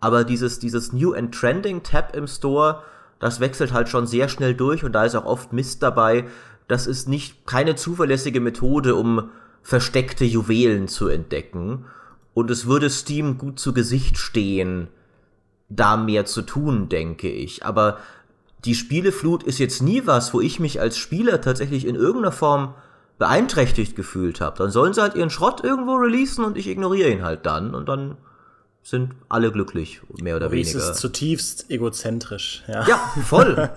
Aber dieses, dieses New and Trending Tab im Store, das wechselt halt schon sehr schnell durch und da ist auch oft Mist dabei. Das ist nicht keine zuverlässige Methode, um versteckte Juwelen zu entdecken. Und es würde Steam gut zu Gesicht stehen, da mehr zu tun, denke ich. Aber die Spieleflut ist jetzt nie was, wo ich mich als Spieler tatsächlich in irgendeiner Form beeinträchtigt gefühlt habe, dann sollen sie halt ihren Schrott irgendwo releasen und ich ignoriere ihn halt dann und dann sind alle glücklich, mehr oder Maurice weniger. ist zutiefst egozentrisch. Ja, ja voll.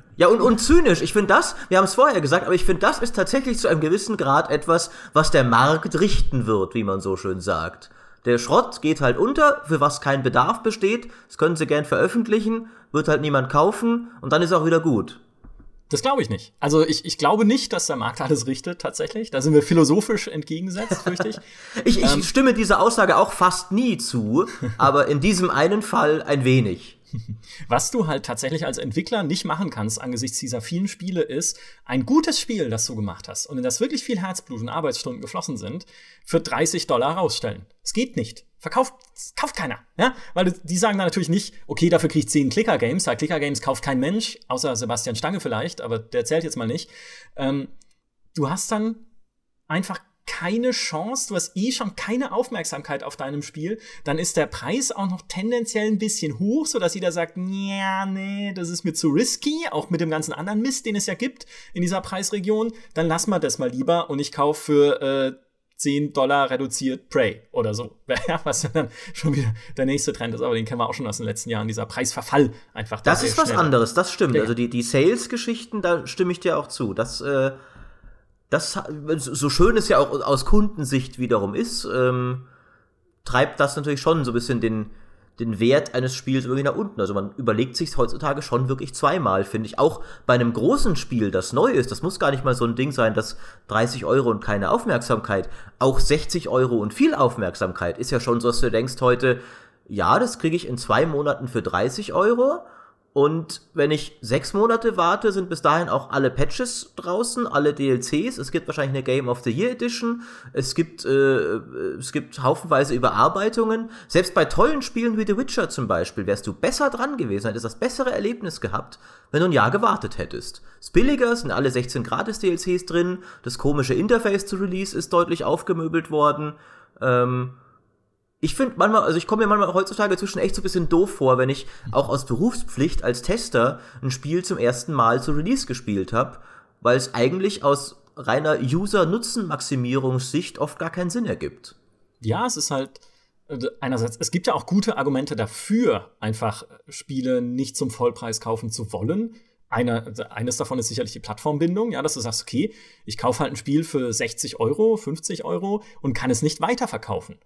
ja, und, und zynisch. Ich finde das, wir haben es vorher gesagt, aber ich finde, das ist tatsächlich zu einem gewissen Grad etwas, was der Markt richten wird, wie man so schön sagt. Der Schrott geht halt unter, für was kein Bedarf besteht. Das können sie gern veröffentlichen, wird halt niemand kaufen und dann ist auch wieder gut. Das glaube ich nicht. Also ich, ich glaube nicht, dass der Markt alles richtet, tatsächlich. Da sind wir philosophisch entgegengesetzt, fürchte ich. ich. Ich ähm, stimme dieser Aussage auch fast nie zu, aber in diesem einen Fall ein wenig. Was du halt tatsächlich als Entwickler nicht machen kannst angesichts dieser vielen Spiele ist, ein gutes Spiel, das du gemacht hast und in das wirklich viel Herzblut und Arbeitsstunden geflossen sind, für 30 Dollar rausstellen. Es geht nicht. Verkauft, kauft keiner, ja? Weil die sagen dann natürlich nicht, okay, dafür kriege ich 10 Clicker-Games. Ja, Clicker-Games kauft kein Mensch, außer Sebastian Stange vielleicht, aber der zählt jetzt mal nicht. Ähm, du hast dann einfach keine Chance, du hast eh schon keine Aufmerksamkeit auf deinem Spiel, dann ist der Preis auch noch tendenziell ein bisschen hoch, so dass jeder sagt, ja, nee, das ist mir zu risky, auch mit dem ganzen anderen Mist, den es ja gibt in dieser Preisregion, dann lass mal das mal lieber und ich kaufe für äh, 10 Dollar reduziert Prey oder so. was dann schon wieder der nächste Trend ist, aber den kennen wir auch schon aus den letzten Jahren, dieser Preisverfall einfach. Das ist was schnell. anderes, das stimmt. Ja. Also die, die Sales-Geschichten, da stimme ich dir auch zu. Das, äh, das, so schön es ja auch aus Kundensicht wiederum ist, ähm, treibt das natürlich schon so ein bisschen den, den Wert eines Spiels irgendwie nach unten. Also man überlegt sich heutzutage schon wirklich zweimal, finde ich. Auch bei einem großen Spiel, das neu ist, das muss gar nicht mal so ein Ding sein, das 30 Euro und keine Aufmerksamkeit. Auch 60 Euro und viel Aufmerksamkeit ist ja schon so, dass du denkst heute, ja, das kriege ich in zwei Monaten für 30 Euro und wenn ich sechs Monate warte, sind bis dahin auch alle Patches draußen, alle DLCs. Es gibt wahrscheinlich eine Game of the Year Edition. Es gibt, äh, es gibt haufenweise Überarbeitungen. Selbst bei tollen Spielen wie The Witcher zum Beispiel wärst du besser dran gewesen, hättest das bessere Erlebnis gehabt, wenn du ein Jahr gewartet hättest. Es ist billiger, sind alle 16 gratis DLCs drin. Das komische Interface zu Release ist deutlich aufgemöbelt worden. Ähm, ich finde manchmal, also ich komme mir manchmal heutzutage zwischen echt so ein bisschen doof vor, wenn ich auch aus Berufspflicht als Tester ein Spiel zum ersten Mal zu Release gespielt habe, weil es eigentlich aus reiner User-Nutzen-Maximierungssicht oft gar keinen Sinn ergibt. Ja, es ist halt also einerseits, es gibt ja auch gute Argumente dafür, einfach Spiele nicht zum Vollpreis kaufen zu wollen. Einer, eines davon ist sicherlich die Plattformbindung, ja, dass du sagst, okay, ich kaufe halt ein Spiel für 60 Euro, 50 Euro und kann es nicht weiterverkaufen.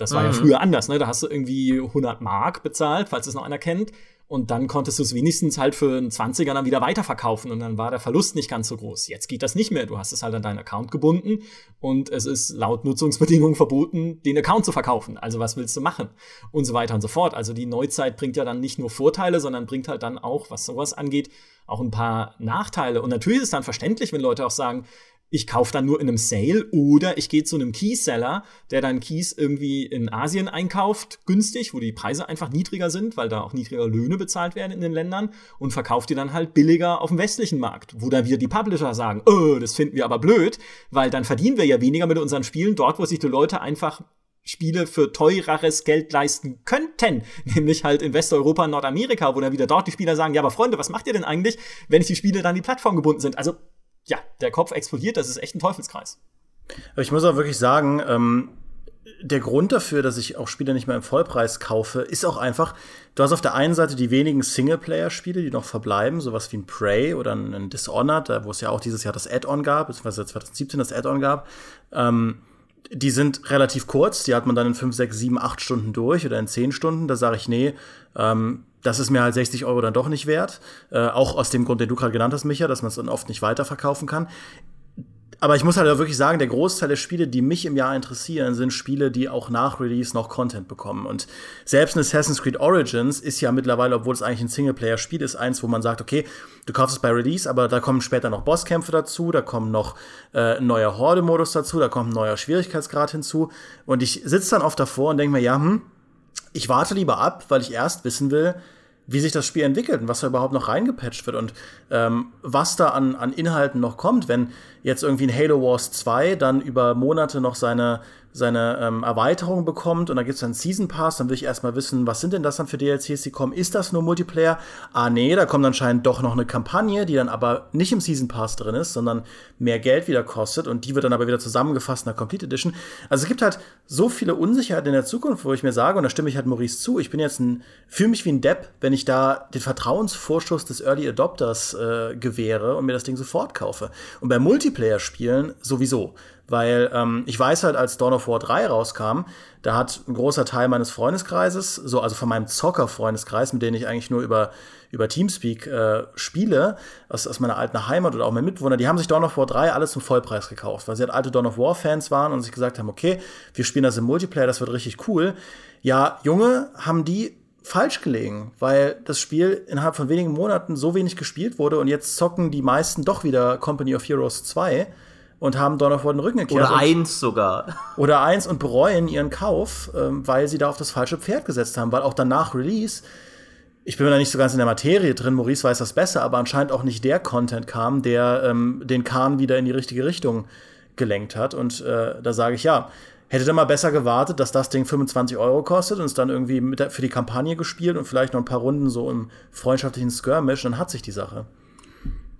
Das war mhm. ja früher anders, ne? Da hast du irgendwie 100 Mark bezahlt, falls es noch einer kennt. Und dann konntest du es wenigstens halt für einen 20er dann wieder weiterverkaufen und dann war der Verlust nicht ganz so groß. Jetzt geht das nicht mehr. Du hast es halt an deinen Account gebunden und es ist laut Nutzungsbedingungen verboten, den Account zu verkaufen. Also was willst du machen? Und so weiter und so fort. Also die Neuzeit bringt ja dann nicht nur Vorteile, sondern bringt halt dann auch, was sowas angeht, auch ein paar Nachteile. Und natürlich ist es dann verständlich, wenn Leute auch sagen, ich kaufe dann nur in einem Sale oder ich gehe zu einem Keyseller, der dann Keys irgendwie in Asien einkauft, günstig, wo die Preise einfach niedriger sind, weil da auch niedriger Löhne bezahlt werden in den Ländern und verkauft die dann halt billiger auf dem westlichen Markt, wo dann wieder die Publisher sagen, oh, das finden wir aber blöd, weil dann verdienen wir ja weniger mit unseren Spielen dort, wo sich die Leute einfach Spiele für teureres Geld leisten könnten, nämlich halt in Westeuropa Nordamerika, wo dann wieder dort die Spieler sagen, ja, aber Freunde, was macht ihr denn eigentlich, wenn die Spiele dann die Plattform gebunden sind? Also ja, der Kopf explodiert, das ist echt ein Teufelskreis. Ich muss auch wirklich sagen, ähm, der Grund dafür, dass ich auch Spiele nicht mehr im Vollpreis kaufe, ist auch einfach, du hast auf der einen Seite die wenigen Singleplayer-Spiele, die noch verbleiben, sowas wie ein Prey oder ein Dishonored, wo es ja auch dieses Jahr das Add-on gab, beziehungsweise 2017 das Add-on gab. Ähm, die sind relativ kurz, die hat man dann in 5, 6, 7, 8 Stunden durch oder in 10 Stunden. Da sage ich, nee, ähm, das ist mir halt 60 Euro dann doch nicht wert. Äh, auch aus dem Grund, den du gerade genannt hast, Micha, dass man es dann oft nicht weiterverkaufen kann. Aber ich muss halt wirklich sagen, der Großteil der Spiele, die mich im Jahr interessieren, sind Spiele, die auch nach Release noch Content bekommen. Und selbst ein Assassin's Creed Origins ist ja mittlerweile, obwohl es eigentlich ein Singleplayer-Spiel ist, eins, wo man sagt, okay, du kaufst es bei Release, aber da kommen später noch Bosskämpfe dazu, da kommen noch äh, neuer Horde-Modus dazu, da kommt ein neuer Schwierigkeitsgrad hinzu. Und ich sitze dann oft davor und denke mir, ja, hm, ich warte lieber ab, weil ich erst wissen will, wie sich das Spiel entwickelt und was da überhaupt noch reingepatcht wird und ähm, was da an, an Inhalten noch kommt, wenn jetzt irgendwie ein Halo Wars 2 dann über Monate noch seine, seine ähm, Erweiterung bekommt und da gibt es dann Season Pass, dann will ich erstmal wissen, was sind denn das dann für DLCs, die kommen? Ist das nur Multiplayer? Ah, nee, da kommt anscheinend doch noch eine Kampagne, die dann aber nicht im Season Pass drin ist, sondern mehr Geld wieder kostet und die wird dann aber wieder zusammengefasst in der Complete Edition. Also es gibt halt so viele Unsicherheiten in der Zukunft, wo ich mir sage, und da stimme ich halt Maurice zu, ich bin jetzt ein, fühle mich wie ein Depp, wenn ich da den Vertrauensvorschuss des Early Adopters äh, gewähre und mir das Ding sofort kaufe. Und bei Multiplayer-Spielen sowieso. Weil ähm, ich weiß halt, als Dawn of War 3 rauskam, da hat ein großer Teil meines Freundeskreises, so also von meinem Zocker-Freundeskreis, mit dem ich eigentlich nur über, über Teamspeak äh, spiele, aus, aus meiner alten Heimat oder auch mein Mitbewohner, die haben sich Dawn of War 3 alles zum Vollpreis gekauft, weil sie halt alte Dawn of War-Fans waren und sich gesagt haben, okay, wir spielen das im Multiplayer, das wird richtig cool. Ja, Junge, haben die falsch gelegen, weil das Spiel innerhalb von wenigen Monaten so wenig gespielt wurde und jetzt zocken die meisten doch wieder Company of Heroes 2 und haben Dawn of War den Rücken gekehrt. Oder eins sogar. Oder eins und bereuen ihren Kauf, ähm, weil sie da auf das falsche Pferd gesetzt haben, weil auch danach Release ich bin mir da nicht so ganz in der Materie drin, Maurice weiß das besser, aber anscheinend auch nicht der Content kam, der ähm, den Kahn wieder in die richtige Richtung gelenkt hat. Und äh, da sage ich ja, hätte dann mal besser gewartet, dass das Ding 25 Euro kostet und es dann irgendwie der, für die Kampagne gespielt und vielleicht noch ein paar Runden so im freundschaftlichen Skirmish, dann hat sich die Sache.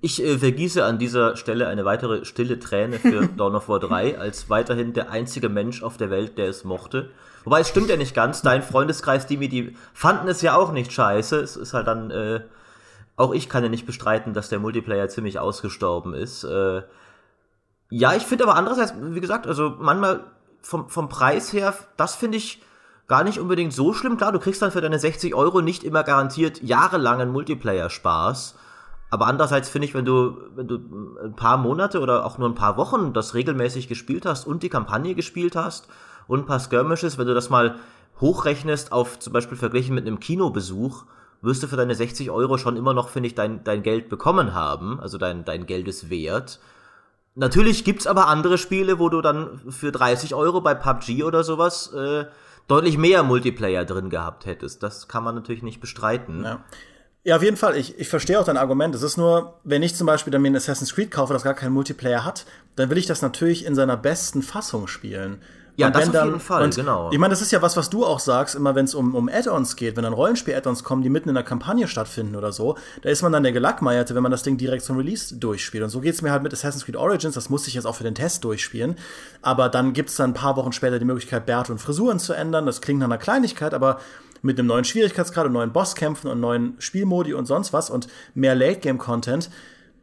Ich äh, vergieße an dieser Stelle eine weitere stille Träne für Dawn of War 3 als weiterhin der einzige Mensch auf der Welt, der es mochte. Wobei es stimmt ja nicht ganz. Dein Freundeskreis, die mir die fanden es ja auch nicht scheiße. Es ist halt dann, äh, auch ich kann ja nicht bestreiten, dass der Multiplayer ziemlich ausgestorben ist. Äh, ja, ich finde aber andererseits, wie gesagt, also manchmal vom, vom Preis her, das finde ich gar nicht unbedingt so schlimm. Klar, du kriegst dann für deine 60 Euro nicht immer garantiert jahrelangen Multiplayer-Spaß. Aber andererseits finde ich, wenn du, wenn du ein paar Monate oder auch nur ein paar Wochen das regelmäßig gespielt hast und die Kampagne gespielt hast und ein paar Skirmishes, wenn du das mal hochrechnest auf zum Beispiel verglichen mit einem Kinobesuch, wirst du für deine 60 Euro schon immer noch, finde ich, dein, dein Geld bekommen haben. Also dein, dein Geld ist wert. Natürlich gibt's aber andere Spiele, wo du dann für 30 Euro bei PUBG oder sowas äh, deutlich mehr Multiplayer drin gehabt hättest. Das kann man natürlich nicht bestreiten. Ja. Ja, auf jeden Fall. Ich, ich verstehe auch dein Argument. Es ist nur, wenn ich zum Beispiel dann mir ein Assassin's Creed kaufe, das gar keinen Multiplayer hat, dann will ich das natürlich in seiner besten Fassung spielen. Ja, und das auf dann, jeden Fall, und genau. Ich meine, das ist ja was, was du auch sagst, immer wenn es um, um Add-ons geht, wenn dann Rollenspiel-Add-ons kommen, die mitten in der Kampagne stattfinden oder so, da ist man dann der Gelackmeierte, wenn man das Ding direkt zum Release durchspielt. Und so geht's mir halt mit Assassin's Creed Origins, das musste ich jetzt auch für den Test durchspielen. Aber dann gibt's dann ein paar Wochen später die Möglichkeit, Bärte und Frisuren zu ändern. Das klingt nach einer Kleinigkeit, aber mit einem neuen Schwierigkeitsgrad und neuen Bosskämpfen und neuen Spielmodi und sonst was und mehr Late-Game-Content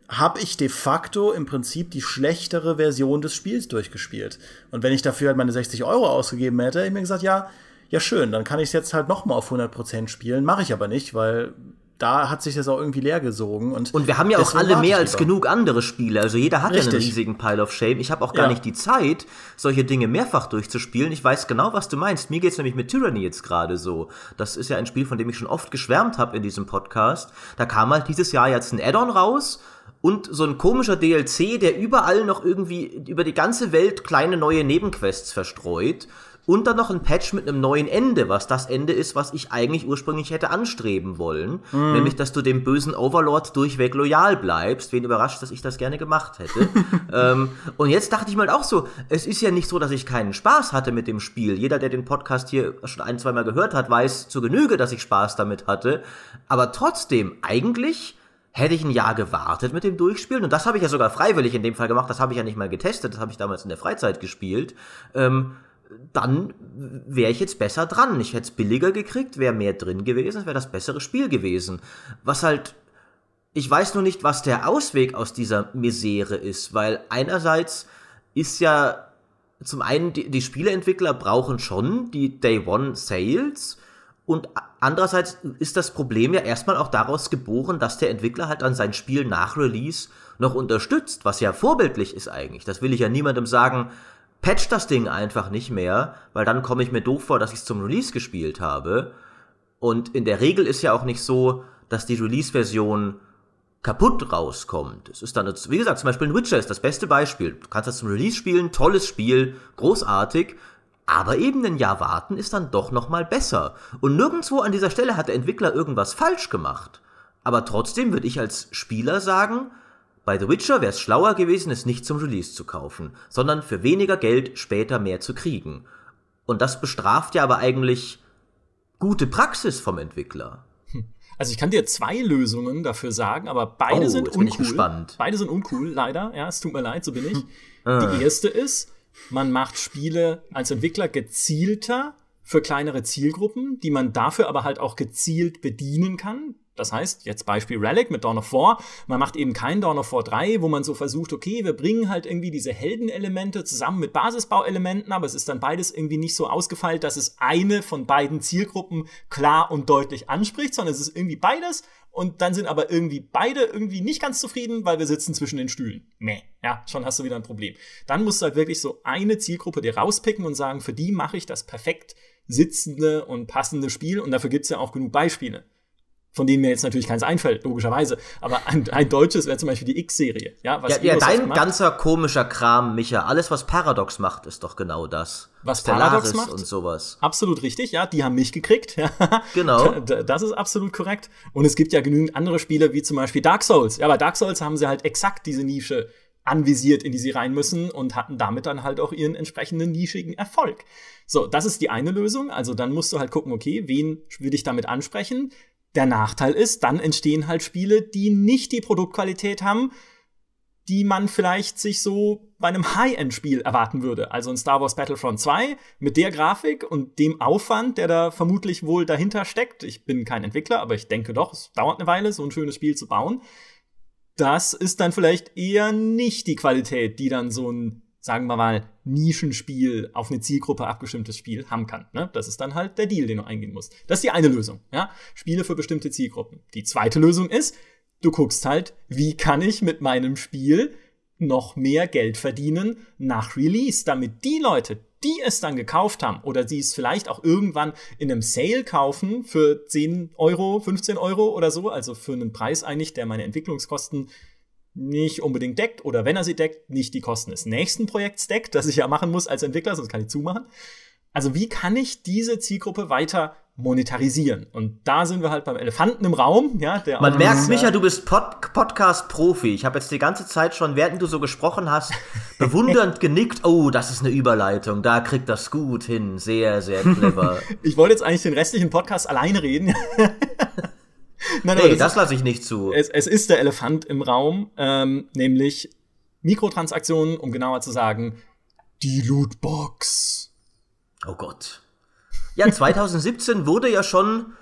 habe ich de facto im Prinzip die schlechtere Version des Spiels durchgespielt. Und wenn ich dafür halt meine 60 Euro ausgegeben hätte, hätte ich mir gesagt, ja, ja schön, dann kann ich es jetzt halt noch mal auf 100% spielen. Mache ich aber nicht, weil da hat sich das auch irgendwie leer gesogen. Und, Und wir haben ja auch alle mehr als genug andere Spiele. Also jeder hat ja einen Richtig. riesigen Pile of Shame. Ich habe auch gar Ja. nicht die Zeit, solche Dinge mehrfach durchzuspielen. Ich weiß genau, was du meinst. Mir geht's nämlich mit Tyranny jetzt gerade so. Das ist ja ein Spiel, von dem ich schon oft geschwärmt habe in diesem Podcast. Da kam halt dieses Jahr jetzt ein Add-on raus und so ein komischer DLC, der überall noch irgendwie über die ganze Welt kleine neue Nebenquests verstreut. Und dann noch ein Patch mit einem neuen Ende, was das Ende ist, was ich eigentlich ursprünglich hätte anstreben wollen. Nämlich, dass du dem bösen Overlord durchweg loyal bleibst. Wen überrascht, dass ich das gerne gemacht hätte. ähm, und jetzt dachte ich mal auch so, es ist ja nicht so, dass ich keinen Spaß hatte mit dem Spiel. Jeder, der den Podcast hier schon ein, zwei Mal gehört hat, weiß zu Genüge, dass ich Spaß damit hatte. Aber trotzdem, eigentlich hätte ich ein Jahr gewartet mit dem Durchspielen. Und das habe ich ja sogar freiwillig in dem Fall gemacht. Das habe ich ja nicht mal getestet. Das habe ich damals in der Freizeit gespielt. Ähm, dann wäre ich jetzt besser dran. Ich hätte es billiger gekriegt, wäre mehr drin gewesen, es wäre das bessere Spiel gewesen. Was halt, ich weiß nur nicht, was der Ausweg aus dieser Misere ist, weil einerseits ist ja zum einen, die, die Spieleentwickler brauchen schon die Day One Sales und andererseits ist das Problem ja erstmal auch daraus geboren, dass der Entwickler halt dann sein Spiel nach Release noch unterstützt, was ja vorbildlich ist eigentlich. Das will ich ja niemandem sagen, patch das Ding einfach nicht mehr, weil dann komme ich mir doof vor, dass ich es zum Release gespielt habe. Und in der Regel ist ja auch nicht so, dass die Release-Version kaputt rauskommt. Es ist dann, wie gesagt, zum Beispiel ein Witcher ist das beste Beispiel. Du kannst das zum Release spielen, tolles Spiel, großartig, aber eben ein Jahr warten ist dann doch noch mal besser. Und nirgendwo an dieser Stelle hat der Entwickler irgendwas falsch gemacht. Aber trotzdem würde ich als Spieler sagen, bei The Witcher wäre es schlauer gewesen, es nicht zum Release zu kaufen, sondern für weniger Geld später mehr zu kriegen. Und das bestraft ja aber eigentlich gute Praxis vom Entwickler. Also ich kann dir zwei Lösungen dafür sagen, aber beide Oh, sind jetzt bin ich uncool. gespannt. Beide sind uncool, leider. Ja, es tut mir leid, so bin ich. Ah. Die erste ist, man macht Spiele als Entwickler gezielter für kleinere Zielgruppen, die man dafür aber halt auch gezielt bedienen kann. Das heißt, jetzt Beispiel Relic mit Dawn of War. Man macht eben kein Dawn of War 3, wo man so versucht, okay, wir bringen halt irgendwie diese Heldenelemente zusammen mit Basisbauelementen, aber es ist dann beides irgendwie nicht so ausgefeilt, dass es eine von beiden Zielgruppen klar und deutlich anspricht, sondern es ist irgendwie beides und dann sind aber irgendwie beide irgendwie nicht ganz zufrieden, weil wir sitzen zwischen den Stühlen. Meh. Ja, schon hast du wieder ein Problem. Dann musst du halt wirklich so eine Zielgruppe dir rauspicken und sagen, für die mache ich das perfekt sitzende und passende Spiel und dafür gibt's ja auch genug Beispiele von denen mir jetzt natürlich keins einfällt, logischerweise. Aber ein, ein deutsches wäre zum Beispiel die X-Serie. Ja, was Ja, ja dein ganzer komischer Kram, Micha. Alles, was Paradox macht, ist doch genau das. Was Stellaris Paradox macht? und sowas. Absolut richtig, ja, die haben mich gekriegt. Ja. Genau. Das ist absolut korrekt. Und es gibt ja genügend andere Spiele, wie zum Beispiel Dark Souls. Ja, bei Dark Souls haben sie halt exakt diese Nische anvisiert, in die sie rein müssen und hatten damit dann halt auch ihren entsprechenden nischigen Erfolg. So, das ist die eine Lösung. Also dann musst du halt gucken, okay, wen will ich damit ansprechen? Der Nachteil ist, dann entstehen halt Spiele, die nicht die Produktqualität haben, die man vielleicht sich so bei einem High-End-Spiel erwarten würde. Also ein Star Wars Battlefront 2 mit der Grafik und dem Aufwand, der da vermutlich wohl dahinter steckt. Ich bin kein Entwickler, aber ich denke doch, es dauert eine Weile, so ein schönes Spiel zu bauen. Das ist dann vielleicht eher nicht die Qualität, die dann so ein, sagen wir mal, Nischenspiel auf eine Zielgruppe abgestimmtes Spiel haben kann. Ne? Das ist dann halt der Deal, den du eingehen musst. Das ist die eine Lösung. Ja? Spiele für bestimmte Zielgruppen. Die zweite Lösung ist, Du guckst halt, wie kann ich mit meinem Spiel noch mehr Geld verdienen nach Release, damit die Leute, die es dann gekauft haben oder sie es vielleicht auch irgendwann in einem Sale kaufen für 10 Euro, 15 Euro oder so, also für einen Preis eigentlich, der meine Entwicklungskosten nicht unbedingt deckt oder wenn er sie deckt, nicht die Kosten des nächsten Projekts deckt, das ich ja machen muss als Entwickler, sonst kann ich zumachen. Also wie kann ich diese Zielgruppe weiter monetarisieren. Und da sind wir halt beim Elefanten im Raum. Ja, der Man merkt, Micha, du bist Pod Podcast-Profi. Ich habe jetzt die ganze Zeit schon, während du so gesprochen hast, bewundernd genickt. Oh, das ist eine Überleitung. Da kriegt das gut hin. Sehr, sehr clever. ich wollte jetzt eigentlich den restlichen Podcast alleine reden. nein, nee, das, das lasse ich nicht zu. Es, es, ist der Elefant im Raum, ähm, nämlich Mikrotransaktionen, um genauer zu sagen, die Lootbox. Oh Gott. Ja, 2017 wurde ja schon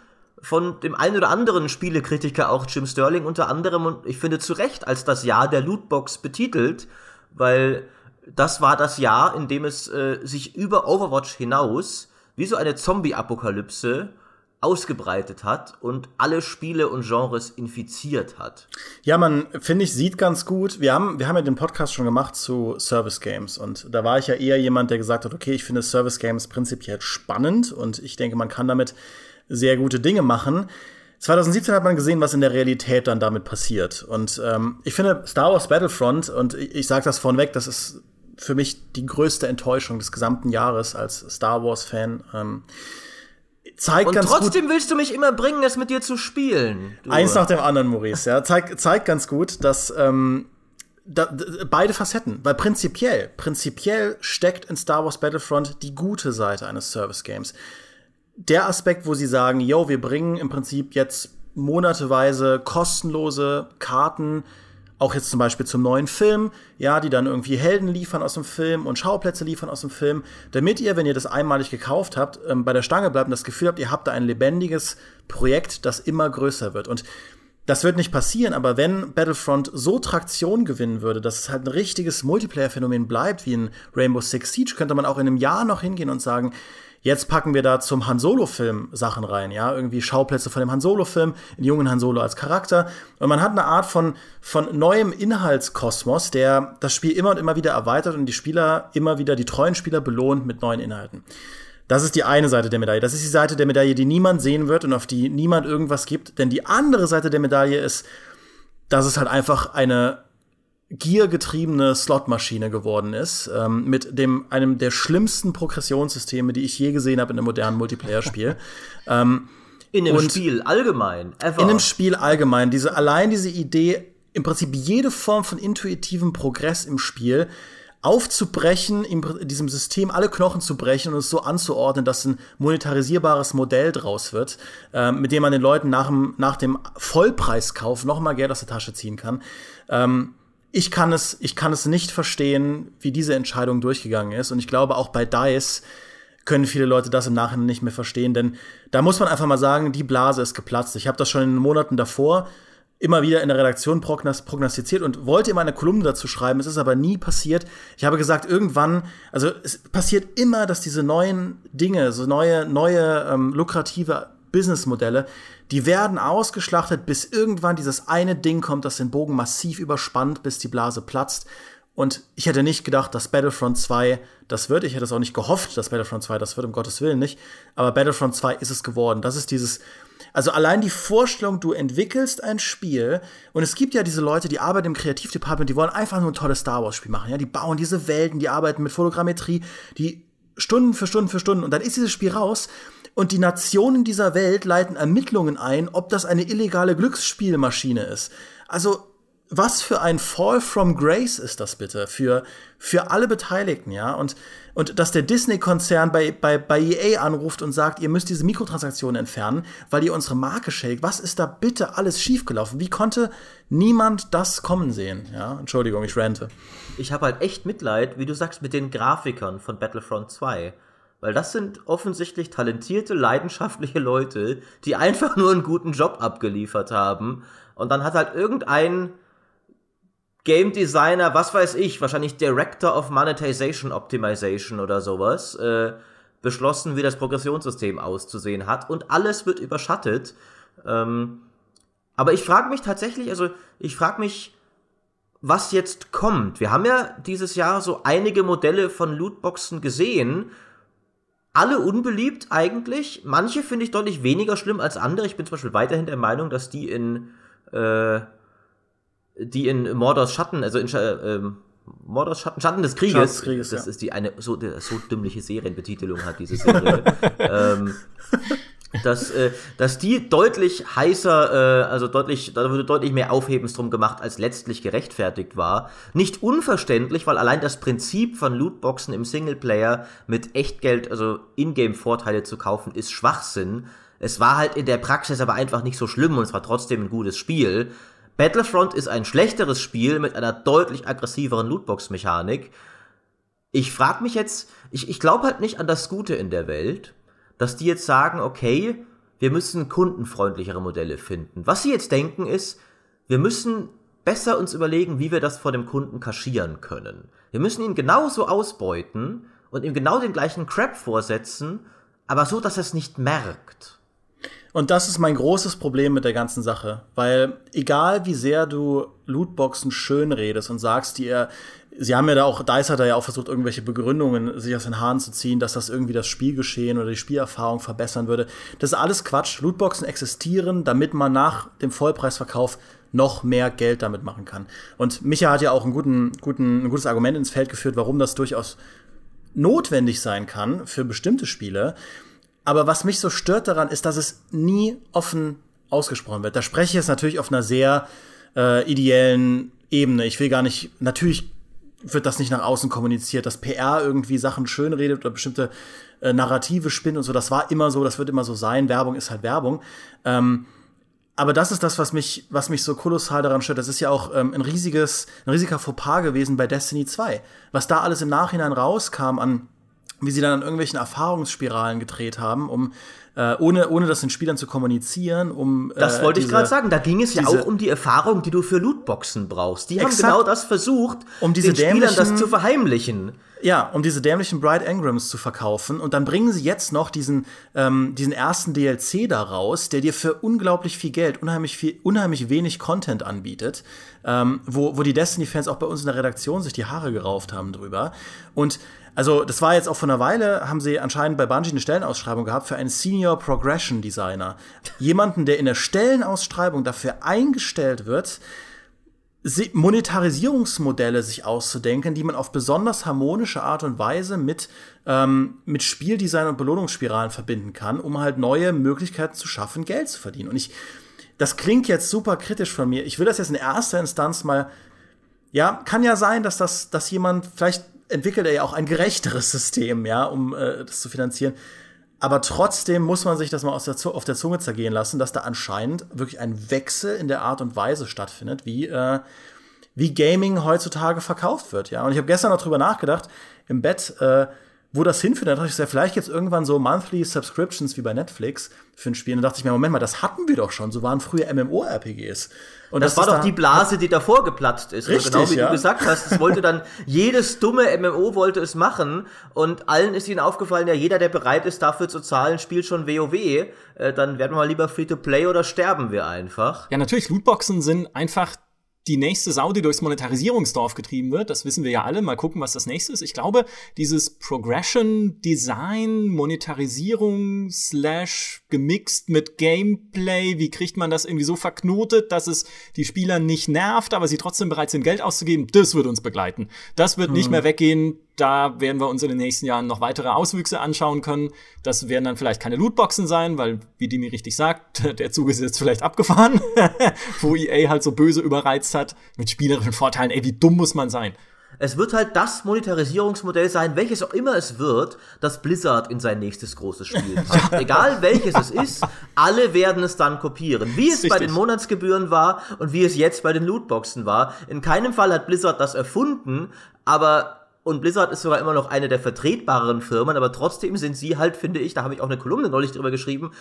von dem einen oder anderen Spielekritiker, auch Jim Sterling unter anderem, und ich finde zu Recht als das Jahr der Lootbox betitelt, weil das war das Jahr, in dem es äh, sich über Overwatch hinaus wie so eine Zombie-Apokalypse ausgebreitet hat und alle Spiele und Genres infiziert hat. Ja, man, finde ich, sieht ganz gut. Wir haben, wir haben ja den Podcast schon gemacht zu Service Games und da war ich ja eher jemand, der gesagt hat, okay, ich finde Service Games prinzipiell spannend und ich denke, man kann damit sehr gute Dinge machen. 2017 hat man gesehen, was in der Realität dann damit passiert. Und ähm, ich finde Star Wars Battlefront, und ich, ich sage das vorneweg, das ist für mich die größte Enttäuschung des gesamten Jahres als Star Wars-Fan. Ähm, zeigt und ganz trotzdem gut, willst du mich immer bringen, es mit dir zu spielen. Du. Eins nach dem anderen, Maurice. Ja, zeigt zeigt ganz gut, dass ähm, da, beide Facetten, weil prinzipiell, prinzipiell steckt in Star Wars Battlefront die gute Seite eines Service Games. Der Aspekt, wo sie sagen, yo, wir bringen im Prinzip jetzt monateweise kostenlose Karten auch jetzt zum Beispiel zum neuen Film, ja, die dann irgendwie Helden liefern aus dem Film und Schauplätze liefern aus dem Film, damit ihr, wenn ihr das einmalig gekauft habt, ähm, bei der Stange bleibt und das Gefühl habt, ihr habt da ein lebendiges Projekt, das immer größer wird. Und das wird nicht passieren, aber wenn Battlefront so Traktion gewinnen würde, dass es halt ein richtiges Multiplayer-Phänomen bleibt, wie in Rainbow Six Siege, könnte man auch in einem Jahr noch hingehen und sagen, Jetzt packen wir da zum Han Solo-Film Sachen rein, ja, irgendwie Schauplätze von dem Han Solo-Film, den jungen Han Solo als Charakter. Und man hat eine Art von, von neuem Inhaltskosmos, der das Spiel immer und immer wieder erweitert und die Spieler immer wieder, die treuen Spieler belohnt mit neuen Inhalten. Das ist die eine Seite der Medaille. Das ist die Seite der Medaille, die niemand sehen wird und auf die niemand irgendwas gibt. Denn die andere Seite der Medaille ist, dass es halt einfach eine giergetriebene Slotmaschine geworden ist, ähm, mit dem einem der schlimmsten Progressionssysteme, die ich je gesehen habe in einem modernen Multiplayer-Spiel. ähm, in einem Spiel allgemein, ever. In einem Spiel allgemein. Diese, allein diese Idee, im Prinzip jede Form von intuitivem Progress im Spiel aufzubrechen, in diesem System alle Knochen zu brechen und es so anzuordnen, dass ein monetarisierbares Modell draus wird, äh, mit dem man den Leuten nach dem, nach dem Vollpreiskauf noch mal Geld aus der Tasche ziehen kann. Ähm, ich kann es, ich kann es nicht verstehen, wie diese Entscheidung durchgegangen ist. Und ich glaube, auch bei DICE können viele Leute das im Nachhinein nicht mehr verstehen, denn da muss man einfach mal sagen, die Blase ist geplatzt. Ich habe das schon in den Monaten davor immer wieder in der Redaktion prognostiziert und wollte immer eine Kolumne dazu schreiben. Es ist aber nie passiert. Ich habe gesagt, irgendwann, also es passiert immer, dass diese neuen Dinge, so neue, neue ähm, lukrative Businessmodelle, die werden ausgeschlachtet, bis irgendwann dieses eine Ding kommt, das den Bogen massiv überspannt, bis die Blase platzt. Und ich hätte nicht gedacht, dass Battlefront 2 das wird. Ich hätte es auch nicht gehofft, dass Battlefront 2 das wird, um Gottes Willen nicht. Aber Battlefront 2 ist es geworden. Das ist dieses, also allein die Vorstellung, du entwickelst ein Spiel und es gibt ja diese Leute, die arbeiten im Kreativdepartment, die wollen einfach nur ein tolles Star Wars Spiel machen. Ja, die bauen diese Welten, die arbeiten mit Fotogrammetrie, die Stunden für Stunden für Stunden und dann ist dieses Spiel raus und die Nationen dieser Welt leiten Ermittlungen ein, ob das eine illegale Glücksspielmaschine ist. Also was für ein Fall from Grace ist das bitte für für alle Beteiligten, ja? Und und dass der Disney-Konzern bei, bei, bei EA anruft und sagt, ihr müsst diese Mikrotransaktionen entfernen, weil ihr unsere Marke schädigt. Was ist da bitte alles schiefgelaufen? Wie konnte niemand das kommen sehen? Ja, Entschuldigung, ich rante. Ich habe halt echt Mitleid, wie du sagst, mit den Grafikern von Battlefront 2. Weil das sind offensichtlich talentierte, leidenschaftliche Leute, die einfach nur einen guten Job abgeliefert haben. Und dann hat halt irgendein Game Designer, was weiß ich, wahrscheinlich Director of Monetization Optimization oder sowas, äh, beschlossen, wie das Progressionssystem auszusehen hat. Und alles wird überschattet. Ähm, aber ich frage mich tatsächlich, also ich frage mich, was jetzt kommt. Wir haben ja dieses Jahr so einige Modelle von Lootboxen gesehen. Alle unbeliebt eigentlich. Manche finde ich deutlich weniger schlimm als andere. Ich bin zum Beispiel weiterhin der Meinung, dass die in äh, die in Mordors Schatten, also in äh, Mordors Schatten, Schatten des Krieges, Schatten des Krieges das ja. ist die eine so, so dümmliche Serienbetitelung hat, diese Serie. ähm, dass, äh, dass die deutlich heißer, äh, also deutlich, da wurde deutlich mehr Aufhebens drum gemacht, als letztlich gerechtfertigt war. Nicht unverständlich, weil allein das Prinzip von Lootboxen im Singleplayer mit Echtgeld, also Ingame-Vorteile zu kaufen, ist Schwachsinn. Es war halt in der Praxis aber einfach nicht so schlimm und es war trotzdem ein gutes Spiel. Battlefront ist ein schlechteres Spiel mit einer deutlich aggressiveren Lootbox-Mechanik. Ich frage mich jetzt, ich, ich glaube halt nicht an das Gute in der Welt, dass die jetzt sagen, okay, wir müssen kundenfreundlichere Modelle finden. Was sie jetzt denken ist, wir müssen besser uns überlegen, wie wir das vor dem Kunden kaschieren können. Wir müssen ihn genauso ausbeuten und ihm genau den gleichen Crap vorsetzen, aber so, dass er es nicht merkt. Und das ist mein großes Problem mit der ganzen Sache, weil egal wie sehr du Lootboxen schön redest und sagst dir, sie haben ja da auch, Dice hat da ja auch versucht, irgendwelche Begründungen sich aus den Haaren zu ziehen, dass das irgendwie das Spielgeschehen oder die Spielerfahrung verbessern würde. Das ist alles Quatsch. Lootboxen existieren, damit man nach dem Vollpreisverkauf noch mehr Geld damit machen kann. Und Micha hat ja auch einen guten, guten, ein gutes Argument ins Feld geführt, warum das durchaus notwendig sein kann für bestimmte Spiele. Aber was mich so stört daran, ist, dass es nie offen ausgesprochen wird. Da spreche ich jetzt natürlich auf einer sehr äh, ideellen Ebene. Ich will gar nicht, natürlich wird das nicht nach außen kommuniziert, dass PR irgendwie Sachen schönredet oder bestimmte äh, Narrative spinnt und so. Das war immer so, das wird immer so sein. Werbung ist halt Werbung. Ähm, aber das ist das, was mich, was mich so kolossal daran stört. Das ist ja auch ähm, ein riesiges, ein riesiger Fauxpas gewesen bei Destiny 2. Was da alles im Nachhinein rauskam an wie sie dann an irgendwelchen Erfahrungsspiralen gedreht haben, um äh, ohne, ohne das den Spielern zu kommunizieren, um. Äh, das wollte ich gerade sagen. Da ging es ja auch um die Erfahrung, die du für Lootboxen brauchst. Die haben genau das versucht, um diese den Spielern das zu verheimlichen. Ja, um diese dämlichen Bright Engrams zu verkaufen. Und dann bringen sie jetzt noch diesen, ähm, diesen ersten DLC da raus, der dir für unglaublich viel Geld, unheimlich viel, unheimlich wenig Content anbietet, ähm, wo, wo die Destiny-Fans auch bei uns in der Redaktion sich die Haare gerauft haben drüber. Und also, das war jetzt auch vor einer Weile, haben sie anscheinend bei Bungie eine Stellenausschreibung gehabt für einen Senior Progression Designer. Jemanden, der in der Stellenausschreibung dafür eingestellt wird, Monetarisierungsmodelle sich auszudenken, die man auf besonders harmonische Art und Weise mit, ähm, mit Spieldesign und Belohnungsspiralen verbinden kann, um halt neue Möglichkeiten zu schaffen, Geld zu verdienen. Und ich, das klingt jetzt super kritisch von mir. Ich will das jetzt in erster Instanz mal, ja, kann ja sein, dass das, dass jemand vielleicht entwickelt er ja auch ein gerechteres System, ja, um äh, das zu finanzieren. Aber trotzdem muss man sich das mal aus der auf der Zunge zergehen lassen, dass da anscheinend wirklich ein Wechsel in der Art und Weise stattfindet, wie, äh, wie Gaming heutzutage verkauft wird. Ja, und ich habe gestern noch drüber nachgedacht im Bett, äh, wo das hinführt. Da dachte ich, ja, vielleicht jetzt irgendwann so Monthly Subscriptions wie bei Netflix für ein Spiel. Und da dachte ich mir, Moment mal, das hatten wir doch schon. So waren früher MMORPGs. Und das, das war doch die Blase, die davor geplatzt ist. Richtig, genau wie ja. du gesagt hast. Es wollte dann, jedes dumme MMO wollte es machen. Und allen ist ihnen aufgefallen, ja, jeder, der bereit ist, dafür zu zahlen, spielt schon WoW. Äh, dann werden wir mal lieber Free-to-Play oder sterben wir einfach. Ja, natürlich, Lootboxen sind einfach die nächste Sau, die durchs Monetarisierungsdorf getrieben wird. Das wissen wir ja alle. Mal gucken, was das nächste ist. Ich glaube, dieses Progression, Design, Monetarisierung, slash gemixt mit Gameplay, wie kriegt man das irgendwie so verknotet, dass es die Spieler nicht nervt, aber sie trotzdem bereit sind, Geld auszugeben, das wird uns begleiten. Das wird hm. nicht mehr weggehen da werden wir uns in den nächsten Jahren noch weitere Auswüchse anschauen können. Das werden dann vielleicht keine Lootboxen sein, weil, wie Dimi richtig sagt, der Zug ist jetzt vielleicht abgefahren, wo EA halt so böse überreizt hat, mit spielerischen Vorteilen. Ey, wie dumm muss man sein? es wird halt das Monetarisierungsmodell sein, welches auch immer es wird, das Blizzard in sein nächstes großes Spiel packt. Egal welches es ist, alle werden es dann kopieren. Wie es bei den Monatsgebühren war und wie es jetzt bei den Lootboxen war. In keinem Fall hat Blizzard das erfunden, aber und Blizzard ist sogar immer noch eine der vertretbareren Firmen, aber trotzdem sind sie halt, finde ich, da habe ich auch eine Kolumne neulich drüber geschrieben,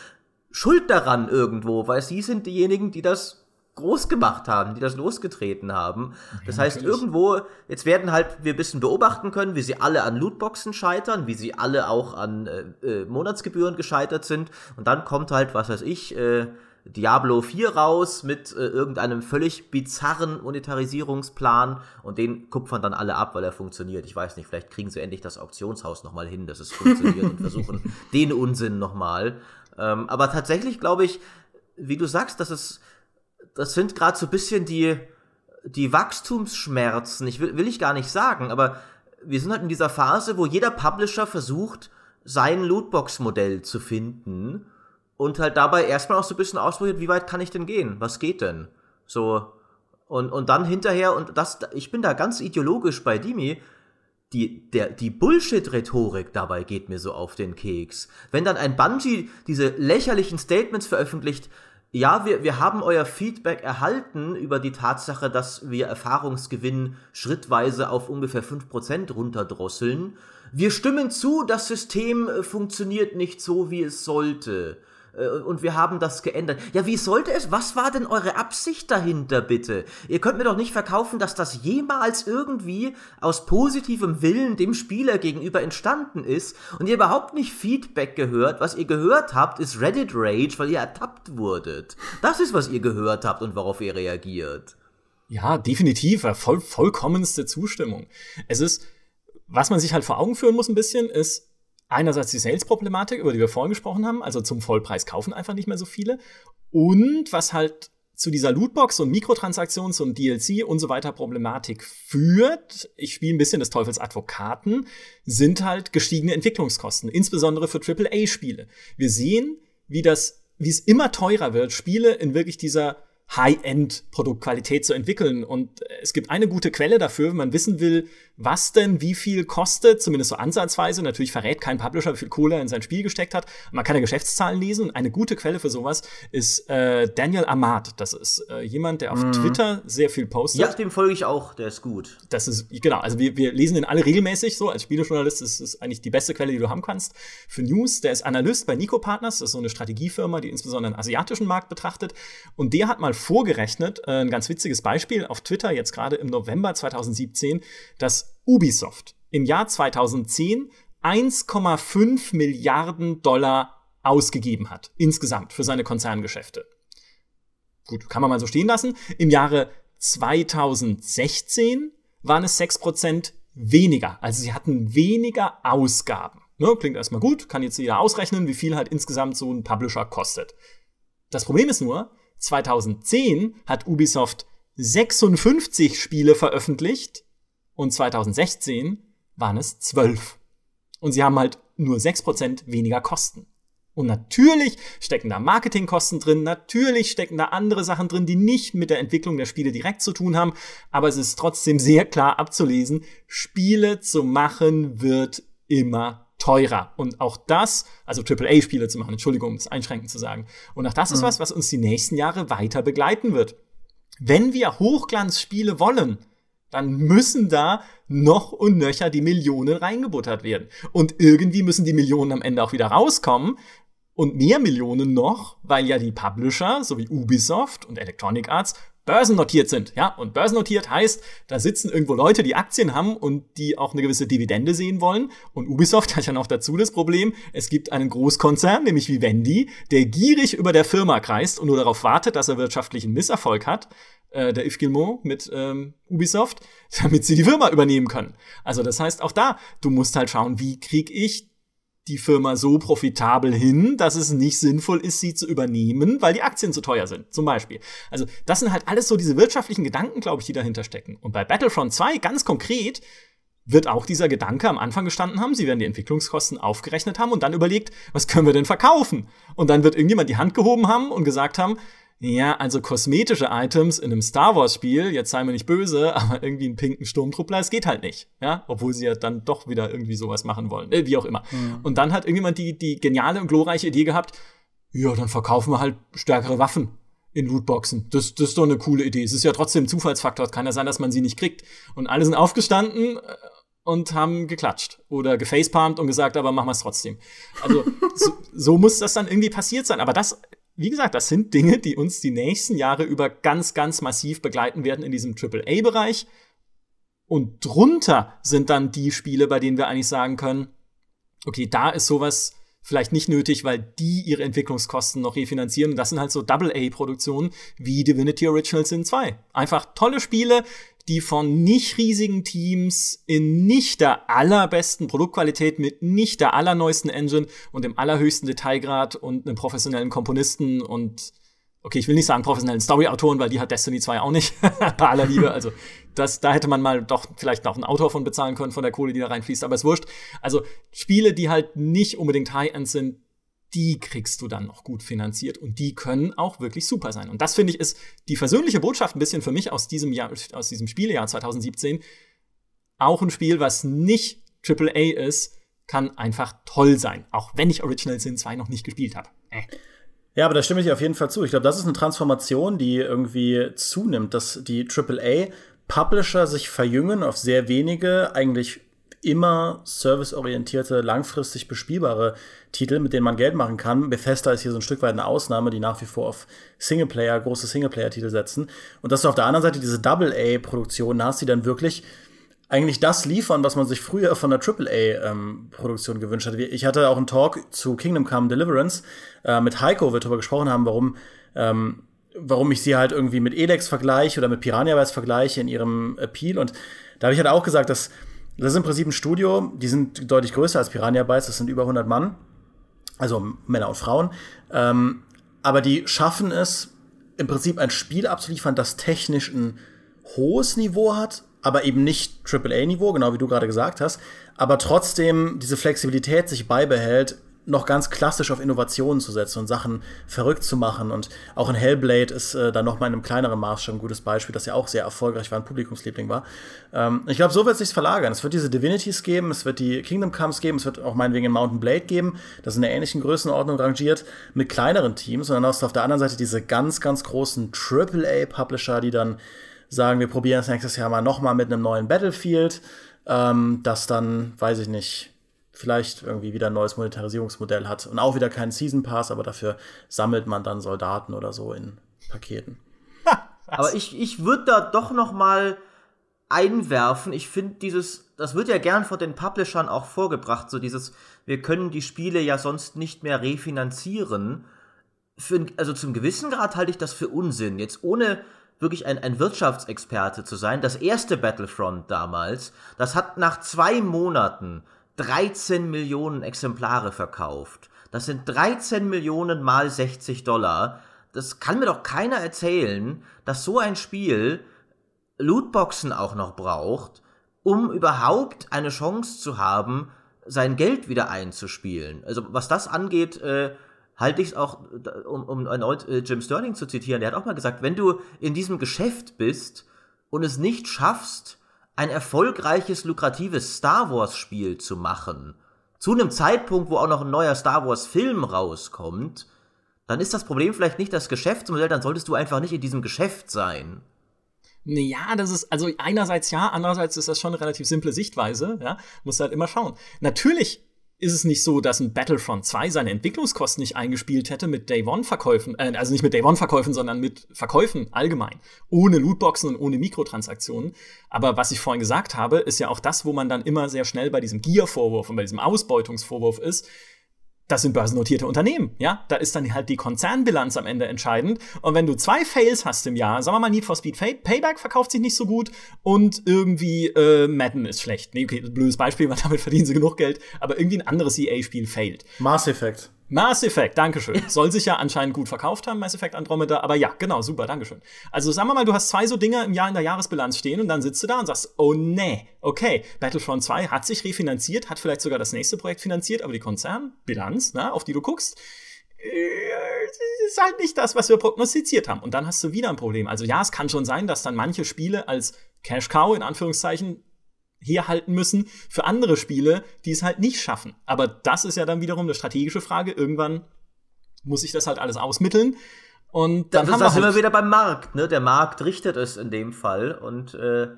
schuld daran irgendwo, weil sie sind diejenigen, die das groß gemacht haben, die das losgetreten haben. Das heißt, natürlich. irgendwo, jetzt werden halt wir ein bisschen beobachten können, wie sie alle an Lootboxen scheitern, wie sie alle auch an äh, äh, Monatsgebühren gescheitert sind. Und dann kommt halt, was weiß ich, äh, Diablo 4 raus mit äh, irgendeinem völlig bizarren Monetarisierungsplan und den kupfern dann alle ab, weil er funktioniert. Ich weiß nicht, vielleicht kriegen sie endlich das Auktionshaus nochmal hin, dass es funktioniert und versuchen den Unsinn nochmal. Ähm, aber tatsächlich glaube ich, wie du sagst, dass es das sind gerade so ein bisschen die, die Wachstumsschmerzen. Ich will, will ich gar nicht sagen, aber wir sind halt in dieser Phase, wo jeder Publisher versucht, sein Lootbox-Modell zu finden und halt dabei erstmal auch so ein bisschen ausprobiert, wie weit kann ich denn gehen? Was geht denn? So. Und, und dann hinterher, und das, ich bin da ganz ideologisch bei Dimi, die, der, die Bullshit-Rhetorik dabei geht mir so auf den Keks. Wenn dann ein Bungie diese lächerlichen Statements veröffentlicht, ja, wir, wir haben euer Feedback erhalten über die Tatsache, dass wir Erfahrungsgewinn schrittweise auf ungefähr 5% runterdrosseln. Wir stimmen zu, das System äh, funktioniert nicht so, wie es sollte. Äh, und wir haben das geändert. Ja, wie sollte es? Was war denn eure Absicht dahinter, bitte? Ihr könnt mir doch nicht verkaufen, dass das jemals irgendwie aus positivem Willen dem Spieler gegenüber entstanden ist und ihr überhaupt nicht Feedback gehört. Was ihr gehört habt, ist Reddit Rage, weil ihr ertappt wurdet. Das ist, was ihr gehört habt und worauf ihr reagiert. Ja, definitiv. Voll, vollkommenste Zustimmung. Es ist, was man sich halt vor Augen führen muss ein bisschen, ist, einerseits die Sales-Problematik, über die wir vorhin gesprochen haben, also zum Vollpreis kaufen einfach nicht mehr so viele. Und was halt zu dieser Lootbox und Mikrotransaktions- und DLC und so weiter Problematik führt, ich spiele ein bisschen des Teufels Advokaten, sind halt gestiegene Entwicklungskosten, insbesondere für AAA-Spiele. Wir sehen, wie das, wie es immer teurer wird, Spiele in wirklich dieser High-End-Produktqualität zu entwickeln. Und es gibt eine gute Quelle dafür, wenn man wissen will, was denn wie viel kostet, zumindest so ansatzweise. Natürlich verrät kein Publisher, wie viel Kohle er in sein Spiel gesteckt hat. Man kann ja Geschäftszahlen lesen. Und eine gute Quelle für sowas ist äh, Daniel Ahmad. Das ist äh, jemand, der auf mhm. Twitter sehr viel postet. Ja, dem folge ich auch. Der ist gut. Das ist, genau. Also wir, wir lesen den alle regelmäßig so. Als Spielejournalist ist es eigentlich die beste Quelle, die du haben kannst. Für News, der ist Analyst bei Nico Partners. Das ist so eine Strategiefirma, die insbesondere den asiatischen Markt betrachtet. Und der hat mal vorgerechnet, äh, ein ganz witziges Beispiel auf Twitter, jetzt gerade im November 2017, dass Ubisoft im Jahr 2010 1,5 Milliarden Dollar ausgegeben hat, insgesamt für seine Konzerngeschäfte. Gut, kann man mal so stehen lassen. Im Jahre 2016 waren es 6% weniger. Also sie hatten weniger Ausgaben. Ne, klingt erstmal gut, kann jetzt jeder ausrechnen, wie viel halt insgesamt so ein Publisher kostet. Das Problem ist nur, 2010 hat Ubisoft 56 Spiele veröffentlicht und 2016 waren es 12. Und sie haben halt nur 6% weniger Kosten. Und natürlich stecken da Marketingkosten drin, natürlich stecken da andere Sachen drin, die nicht mit der Entwicklung der Spiele direkt zu tun haben, aber es ist trotzdem sehr klar abzulesen, Spiele zu machen wird immer teurer. Und auch das, also AAA-Spiele zu machen, Entschuldigung, um es einschränkend zu sagen. Und auch das mhm. ist was, was uns die nächsten Jahre weiter begleiten wird. Wenn wir Hochglanzspiele wollen, dann müssen da noch und nöcher die Millionen reingebuttert werden. Und irgendwie müssen die Millionen am Ende auch wieder rauskommen. Und mehr Millionen noch, weil ja die Publisher, so wie Ubisoft und Electronic Arts, börsennotiert sind. Ja, und börsennotiert heißt, da sitzen irgendwo Leute, die Aktien haben und die auch eine gewisse Dividende sehen wollen. Und Ubisoft hat ja noch dazu das Problem, es gibt einen Großkonzern, nämlich Vivendi, der gierig über der Firma kreist und nur darauf wartet, dass er wirtschaftlichen Misserfolg hat äh, der Yves Gilmore mit ähm, Ubisoft, damit sie die Firma übernehmen können. Also das heißt auch da, du musst halt schauen, wie krieg ich die Firma so profitabel hin, dass es nicht sinnvoll ist, sie zu übernehmen, weil die Aktien zu teuer sind, zum Beispiel. Also das sind halt alles so diese wirtschaftlichen Gedanken, glaube ich, die dahinter stecken. Und bei Battlefront 2 ganz konkret wird auch dieser Gedanke am Anfang gestanden haben. Sie werden die Entwicklungskosten aufgerechnet haben und dann überlegt, was können wir denn verkaufen? Und dann wird irgendjemand die Hand gehoben haben und gesagt haben, ja, also kosmetische Items in einem Star Wars Spiel, jetzt sei mir nicht böse, aber irgendwie einen pinken Sturmtruppler, es geht halt nicht, ja, obwohl sie ja dann doch wieder irgendwie sowas machen wollen, äh, wie auch immer. Mhm. Und dann hat irgendjemand die, die geniale und glorreiche Idee gehabt, ja, dann verkaufen wir halt stärkere Waffen in Lootboxen. Das, das ist doch eine coole Idee. Es ist ja trotzdem Zufallsfaktor. Es kann ja sein, dass man sie nicht kriegt. Und alle sind aufgestanden äh, und haben geklatscht oder gefacepalmt und gesagt, aber machen wir es trotzdem. Also so, so muss das dann irgendwie passiert sein. Aber das wie gesagt, das sind Dinge, die uns die nächsten Jahre über ganz, ganz massiv begleiten werden in diesem AAA-Bereich. Und drunter sind dann die Spiele, bei denen wir eigentlich sagen können, okay, da ist sowas vielleicht nicht nötig, weil die ihre Entwicklungskosten noch refinanzieren. Und das sind halt so Double-A-Produktionen wie Divinity Original Sin 2. Einfach tolle Spiele, die von nicht riesigen Teams in nicht der allerbesten Produktqualität mit nicht der allerneuesten Engine und dem allerhöchsten Detailgrad und einem professionellen Komponisten und okay, ich will nicht sagen professionellen Story-Autoren, weil die hat Destiny 2 auch nicht, bei aller Liebe. Also, das, da hätte man mal doch vielleicht noch einen Autor von bezahlen können, von der Kohle, die da reinfließt, aber ist wurscht. Also, Spiele, die halt nicht unbedingt High-End sind, die kriegst du dann noch gut finanziert und die können auch wirklich super sein. Und das finde ich ist die versöhnliche Botschaft ein bisschen für mich aus diesem Jahr, aus diesem Spielejahr 2017. Auch ein Spiel, was nicht AAA ist, kann einfach toll sein. Auch wenn ich Original Sin 2 noch nicht gespielt habe. Äh. Ja, aber da stimme ich auf jeden Fall zu. Ich glaube, das ist eine Transformation, die irgendwie zunimmt, dass die AAA Publisher sich verjüngen auf sehr wenige, eigentlich immer serviceorientierte, langfristig bespielbare Titel, mit denen man Geld machen kann. Bethesda ist hier so ein Stück weit eine Ausnahme, die nach wie vor auf Singleplayer, große Singleplayer-Titel setzen. Und dass du auf der anderen Seite diese Double-A-Produktionen hast, die dann wirklich eigentlich das liefern, was man sich früher von der AAA-Produktion ähm, gewünscht hat. Ich hatte auch einen Talk zu Kingdom Come Deliverance äh, mit Heiko, wir darüber gesprochen haben, warum, ähm, warum ich sie halt irgendwie mit Elex vergleiche oder mit Piranha Bytes vergleiche in ihrem Appeal. Und da habe ich halt auch gesagt, dass das ist im Prinzip ein Studio, die sind deutlich größer als Piranha Bytes, das sind über 100 Mann, also Männer und Frauen. Ähm, aber die schaffen es, im Prinzip ein Spiel abzuliefern, das technisch ein hohes Niveau hat, aber eben nicht AAA-Niveau, genau wie du gerade gesagt hast, aber trotzdem diese Flexibilität sich beibehält, noch ganz klassisch auf Innovationen zu setzen und Sachen verrückt zu machen. Und auch in Hellblade ist äh, da noch mal in einem kleineren Maßstab ein gutes Beispiel, das ja auch sehr erfolgreich war, ein Publikumsliebling war. Ähm, ich glaube, so wird es sich verlagern. Es wird diese Divinities geben, es wird die Kingdom Comes geben, es wird auch meinetwegen ein Mountain Blade geben, das in der ähnlichen Größenordnung rangiert, mit kleineren Teams. Und dann hast du auf der anderen Seite diese ganz, ganz großen AAA-Publisher, die dann sagen, wir probieren das nächstes Jahr mal noch mal mit einem neuen Battlefield, ähm, das dann, weiß ich nicht, vielleicht irgendwie wieder ein neues Monetarisierungsmodell hat und auch wieder keinen Season Pass, aber dafür sammelt man dann Soldaten oder so in Paketen. aber ich, ich würde da doch noch mal einwerfen. Ich finde dieses, das wird ja gern von den Publishern auch vorgebracht, so dieses, wir können die Spiele ja sonst nicht mehr refinanzieren. Für, also zum gewissen Grad halte ich das für Unsinn. Jetzt ohne wirklich ein, ein Wirtschaftsexperte zu sein. Das erste Battlefront damals, das hat nach zwei Monaten 13 Millionen Exemplare verkauft. Das sind 13 Millionen mal 60 Dollar. Das kann mir doch keiner erzählen, dass so ein Spiel Lootboxen auch noch braucht, um überhaupt eine Chance zu haben, sein Geld wieder einzuspielen. Also was das angeht, äh, halte ich es auch, um, um erneut äh, Jim Sterling zu zitieren, der hat auch mal gesagt, wenn du in diesem Geschäft bist und es nicht schaffst, ein erfolgreiches, lukratives Star Wars-Spiel zu machen, zu einem Zeitpunkt, wo auch noch ein neuer Star Wars-Film rauskommt, dann ist das Problem vielleicht nicht das Geschäftsmodell, dann solltest du einfach nicht in diesem Geschäft sein. Ja, das ist, also einerseits ja, andererseits ist das schon eine relativ simple Sichtweise, ja, musst halt immer schauen. Natürlich ist es nicht so, dass ein Battlefront 2 seine Entwicklungskosten nicht eingespielt hätte mit Day One Verkäufen, äh, also nicht mit Day One Verkäufen, sondern mit Verkäufen allgemein, ohne Lootboxen und ohne Mikrotransaktionen. Aber was ich vorhin gesagt habe, ist ja auch das, wo man dann immer sehr schnell bei diesem Gier-Vorwurf und bei diesem Ausbeutungsvorwurf ist, das sind börsennotierte Unternehmen, ja. Da ist dann halt die Konzernbilanz am Ende entscheidend. Und wenn du zwei Fails hast im Jahr, sagen wir mal Need for Speed Payback verkauft sich nicht so gut und irgendwie äh, Madden ist schlecht. Nee, okay, blödes Beispiel, weil damit verdienen sie genug Geld, aber irgendwie ein anderes EA-Spiel failt. Mass Effect. Mass Effect, Dankeschön. Soll sich ja anscheinend gut verkauft haben, Mass Effect Andromeda, aber ja, genau, super, Dankeschön. Also sagen wir mal, du hast zwei so Dinge im Jahr in der Jahresbilanz stehen und dann sitzt du da und sagst, oh nee, okay, Battlefront 2 hat sich refinanziert, hat vielleicht sogar das nächste Projekt finanziert, aber die Konzernbilanz, na, auf die du guckst, äh, ist halt nicht das, was wir prognostiziert haben. Und dann hast du wieder ein Problem. Also ja, es kann schon sein, dass dann manche Spiele als Cash Cow in Anführungszeichen herhalten müssen für andere Spiele, die es halt nicht schaffen. Aber das ist ja dann wiederum eine strategische Frage. Irgendwann muss ich das halt alles ausmitteln. Und dann das haben wir immer halt, wieder beim Markt, ne? Der Markt richtet es in dem Fall und äh,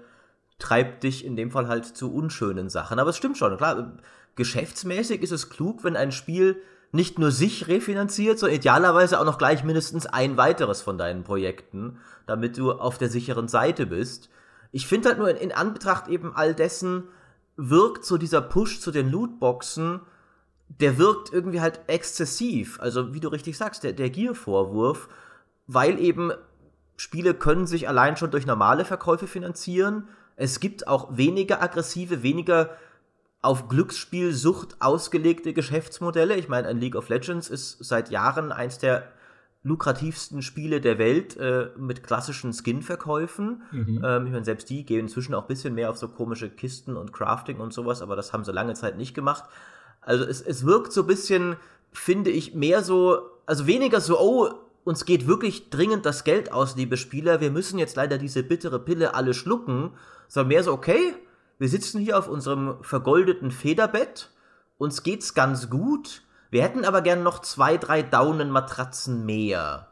treibt dich in dem Fall halt zu unschönen Sachen. Aber es stimmt schon, klar, geschäftsmäßig ist es klug, wenn ein Spiel nicht nur sich refinanziert, sondern idealerweise auch noch gleich mindestens ein weiteres von deinen Projekten, damit du auf der sicheren Seite bist. Ich finde halt nur in, in Anbetracht eben all dessen wirkt so dieser Push zu den Lootboxen, der wirkt irgendwie halt exzessiv. Also wie du richtig sagst, der, der Gier-Vorwurf, weil eben Spiele können sich allein schon durch normale Verkäufe finanzieren. Es gibt auch weniger aggressive, weniger auf Glücksspielsucht ausgelegte Geschäftsmodelle. Ich meine, ein League of Legends ist seit Jahren eins der lukrativsten Spiele der Welt äh, mit klassischen Skin-Verkäufen. Mhm. Ähm, ich meine, selbst die gehen inzwischen auch ein bisschen mehr auf so komische Kisten und Crafting und sowas, aber das haben sie lange Zeit nicht gemacht. Also es, es wirkt so ein bisschen, finde ich, mehr so, also weniger so, oh, uns geht wirklich dringend das Geld aus, liebe Spieler, wir müssen jetzt leider diese bittere Pille alle schlucken, sondern mehr so, okay, wir sitzen hier auf unserem vergoldeten Federbett, uns geht's ganz gut, wir hätten aber gern noch zwei, drei Daunenmatratzen mehr.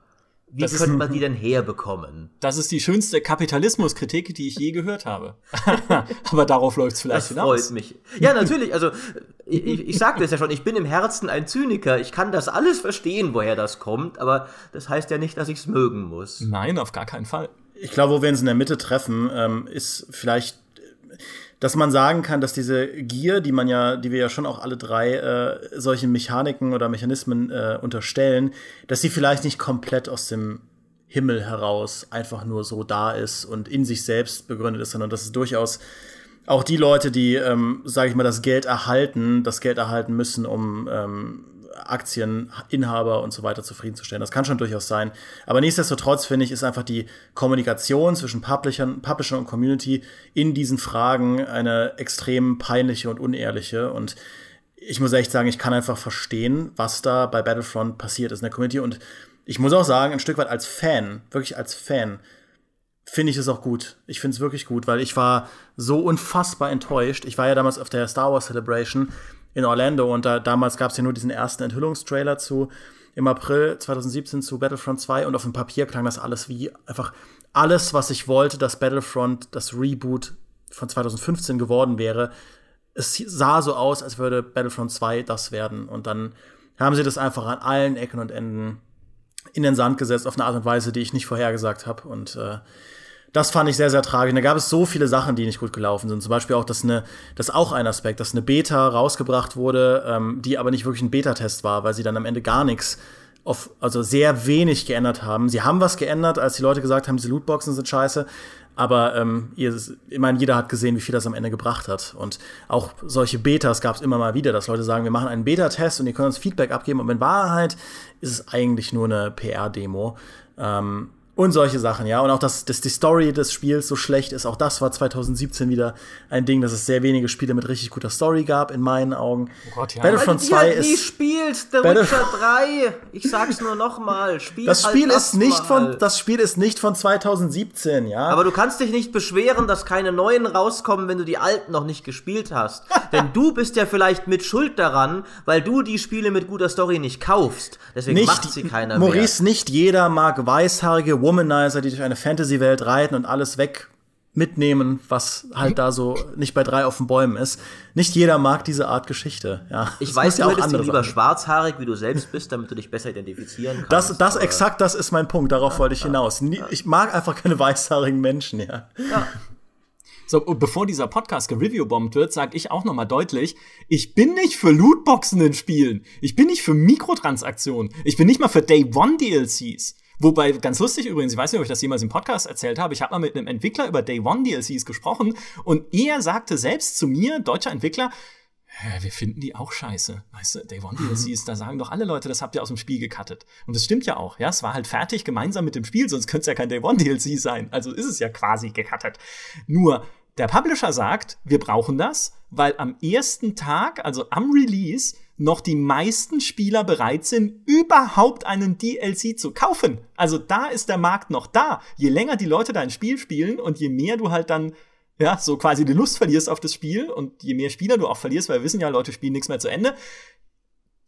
Wie Das ist- könnte man die denn herbekommen? das ist die schönste Kapitalismuskritik, die ich je gehört habe. Aber darauf läuft es vielleicht Das hinaus. freut mich. Ja, natürlich. Also, ich, ich ich sagte es ja schon, ich bin im Herzen ein Zyniker. Ich kann das alles verstehen, woher das kommt, aber das heißt ja nicht, dass ich es mögen muss. Nein, auf gar keinen Fall. Ich glaube, wo wir uns in der Mitte treffen, ähm, ist vielleicht, dass man sagen kann, dass diese Gier, die man ja, die wir ja schon auch alle drei äh, solchen Mechaniken oder Mechanismen äh, unterstellen, dass sie vielleicht nicht komplett aus dem Himmel heraus einfach nur so da ist und in sich selbst begründet ist, sondern dass es durchaus auch die Leute, die, ähm, sage ich mal, das Geld erhalten, das Geld erhalten müssen, um ähm, Aktieninhaber und so weiter zufriedenzustellen. Das kann schon durchaus sein. Aber nichtsdestotrotz finde ich, ist einfach die Kommunikation zwischen Publishern, Publisher und Community in diesen Fragen eine extrem peinliche und unehrliche. Und ich muss echt sagen, ich kann einfach verstehen, was da bei Battlefront passiert ist in der Community. Und ich muss auch sagen, ein Stück weit als Fan, wirklich als Fan, finde ich es auch gut. Ich finde es wirklich gut, weil ich war so unfassbar enttäuscht. Ich war ja damals auf der Star Wars Celebration in Orlando und da, damals gab es ja nur diesen ersten Enthüllungstrailer zu im April 2017 zu Battlefront 2 und auf dem Papier klang das alles wie einfach alles, was ich wollte, dass Battlefront das Reboot von 2015 geworden wäre. Es sah so aus, als würde Battlefront 2 das werden und dann haben sie das einfach an allen Ecken und Enden in den Sand gesetzt auf eine Art und Weise, die ich nicht vorhergesagt habe. Und äh, das fand ich sehr, sehr tragisch. Da gab es so viele Sachen, die nicht gut gelaufen sind. Zum Beispiel auch, dass eine, das ist auch ein Aspekt, dass eine Beta rausgebracht wurde, ähm, die aber nicht wirklich ein Beta-Test war, weil sie dann am Ende gar nichts auf, also sehr wenig geändert haben. Sie haben was geändert, als die Leute gesagt haben, diese Lootboxen sind scheiße. Aber ähm, ihr, ich meine, jeder hat gesehen, wie viel das am Ende gebracht hat. Und auch solche Betas gab es immer mal wieder, dass Leute sagen, wir machen einen Beta-Test und ihr könnt uns Feedback abgeben. Und in Wahrheit ist es eigentlich nur eine PR-Demo. Ähm, und solche Sachen, ja. Und auch, dass, dass die Story des Spiels so schlecht ist, auch das war 2017 wieder ein Ding, dass es sehr wenige Spiele mit richtig guter Story gab, in meinen Augen. Oh Gott, ja. Battlefront Weil du die 2 halt nie ist. spielst, The Battle- Witcher 3. Ich sag's nur nochmal. Spiel Das halt Spiel das ist nicht mal. von, das Spiel ist nicht von 2017, ja. Aber du kannst dich nicht beschweren, dass keine neuen rauskommen, wenn du die alten noch nicht gespielt hast. Denn du bist ja vielleicht mit Schuld daran, weil du die Spiele mit guter Story nicht kaufst. Deswegen macht sie keiner Maurice, nicht jeder mag weißhaarige Womanizer, die durch eine Fantasy-Welt reiten und alles weg mitnehmen, was halt da so nicht bei drei auf den Bäumen ist. Nicht jeder mag diese Art Geschichte. Ja, Ich weiß, muss du hättest lieber Sachen schwarzhaarig, wie du selbst bist, damit du dich besser identifizieren kannst. Das, das exakt, das ist mein Punkt. Darauf wollte ich hinaus. Nie- Ich mag einfach keine weißhaarigen Menschen, ja. So, und bevor dieser Podcast gereviewbombt wird, sage ich auch noch mal deutlich, ich bin nicht für Lootboxen in Spielen. Ich bin nicht für Mikrotransaktionen. Ich bin nicht mal für Day One DLCs. Wobei, ganz lustig übrigens, ich weiß nicht, ob ich das jemals im Podcast erzählt habe, ich habe mal mit einem Entwickler über Day One DLCs gesprochen und er sagte selbst zu mir, deutscher Entwickler, "Hä, wir finden die auch scheiße. Weißt du, Day One DLCs, da sagen doch alle Leute, das habt ihr aus dem Spiel gecuttet. Und das stimmt ja auch, ja. Es war halt fertig gemeinsam mit dem Spiel, sonst könnte es ja kein Day One DLC sein. Also ist es ja quasi gecuttet. Nur, der Publisher sagt, wir brauchen das, weil am ersten Tag, also am Release, noch die meisten Spieler bereit sind, überhaupt einen DLC zu kaufen. Also da ist der Markt noch da. Je länger die Leute dein Spiel spielen und je mehr du halt dann ja, so quasi die Lust verlierst auf das Spiel und je mehr Spieler du auch verlierst, weil wir wissen ja, Leute spielen nichts mehr zu Ende,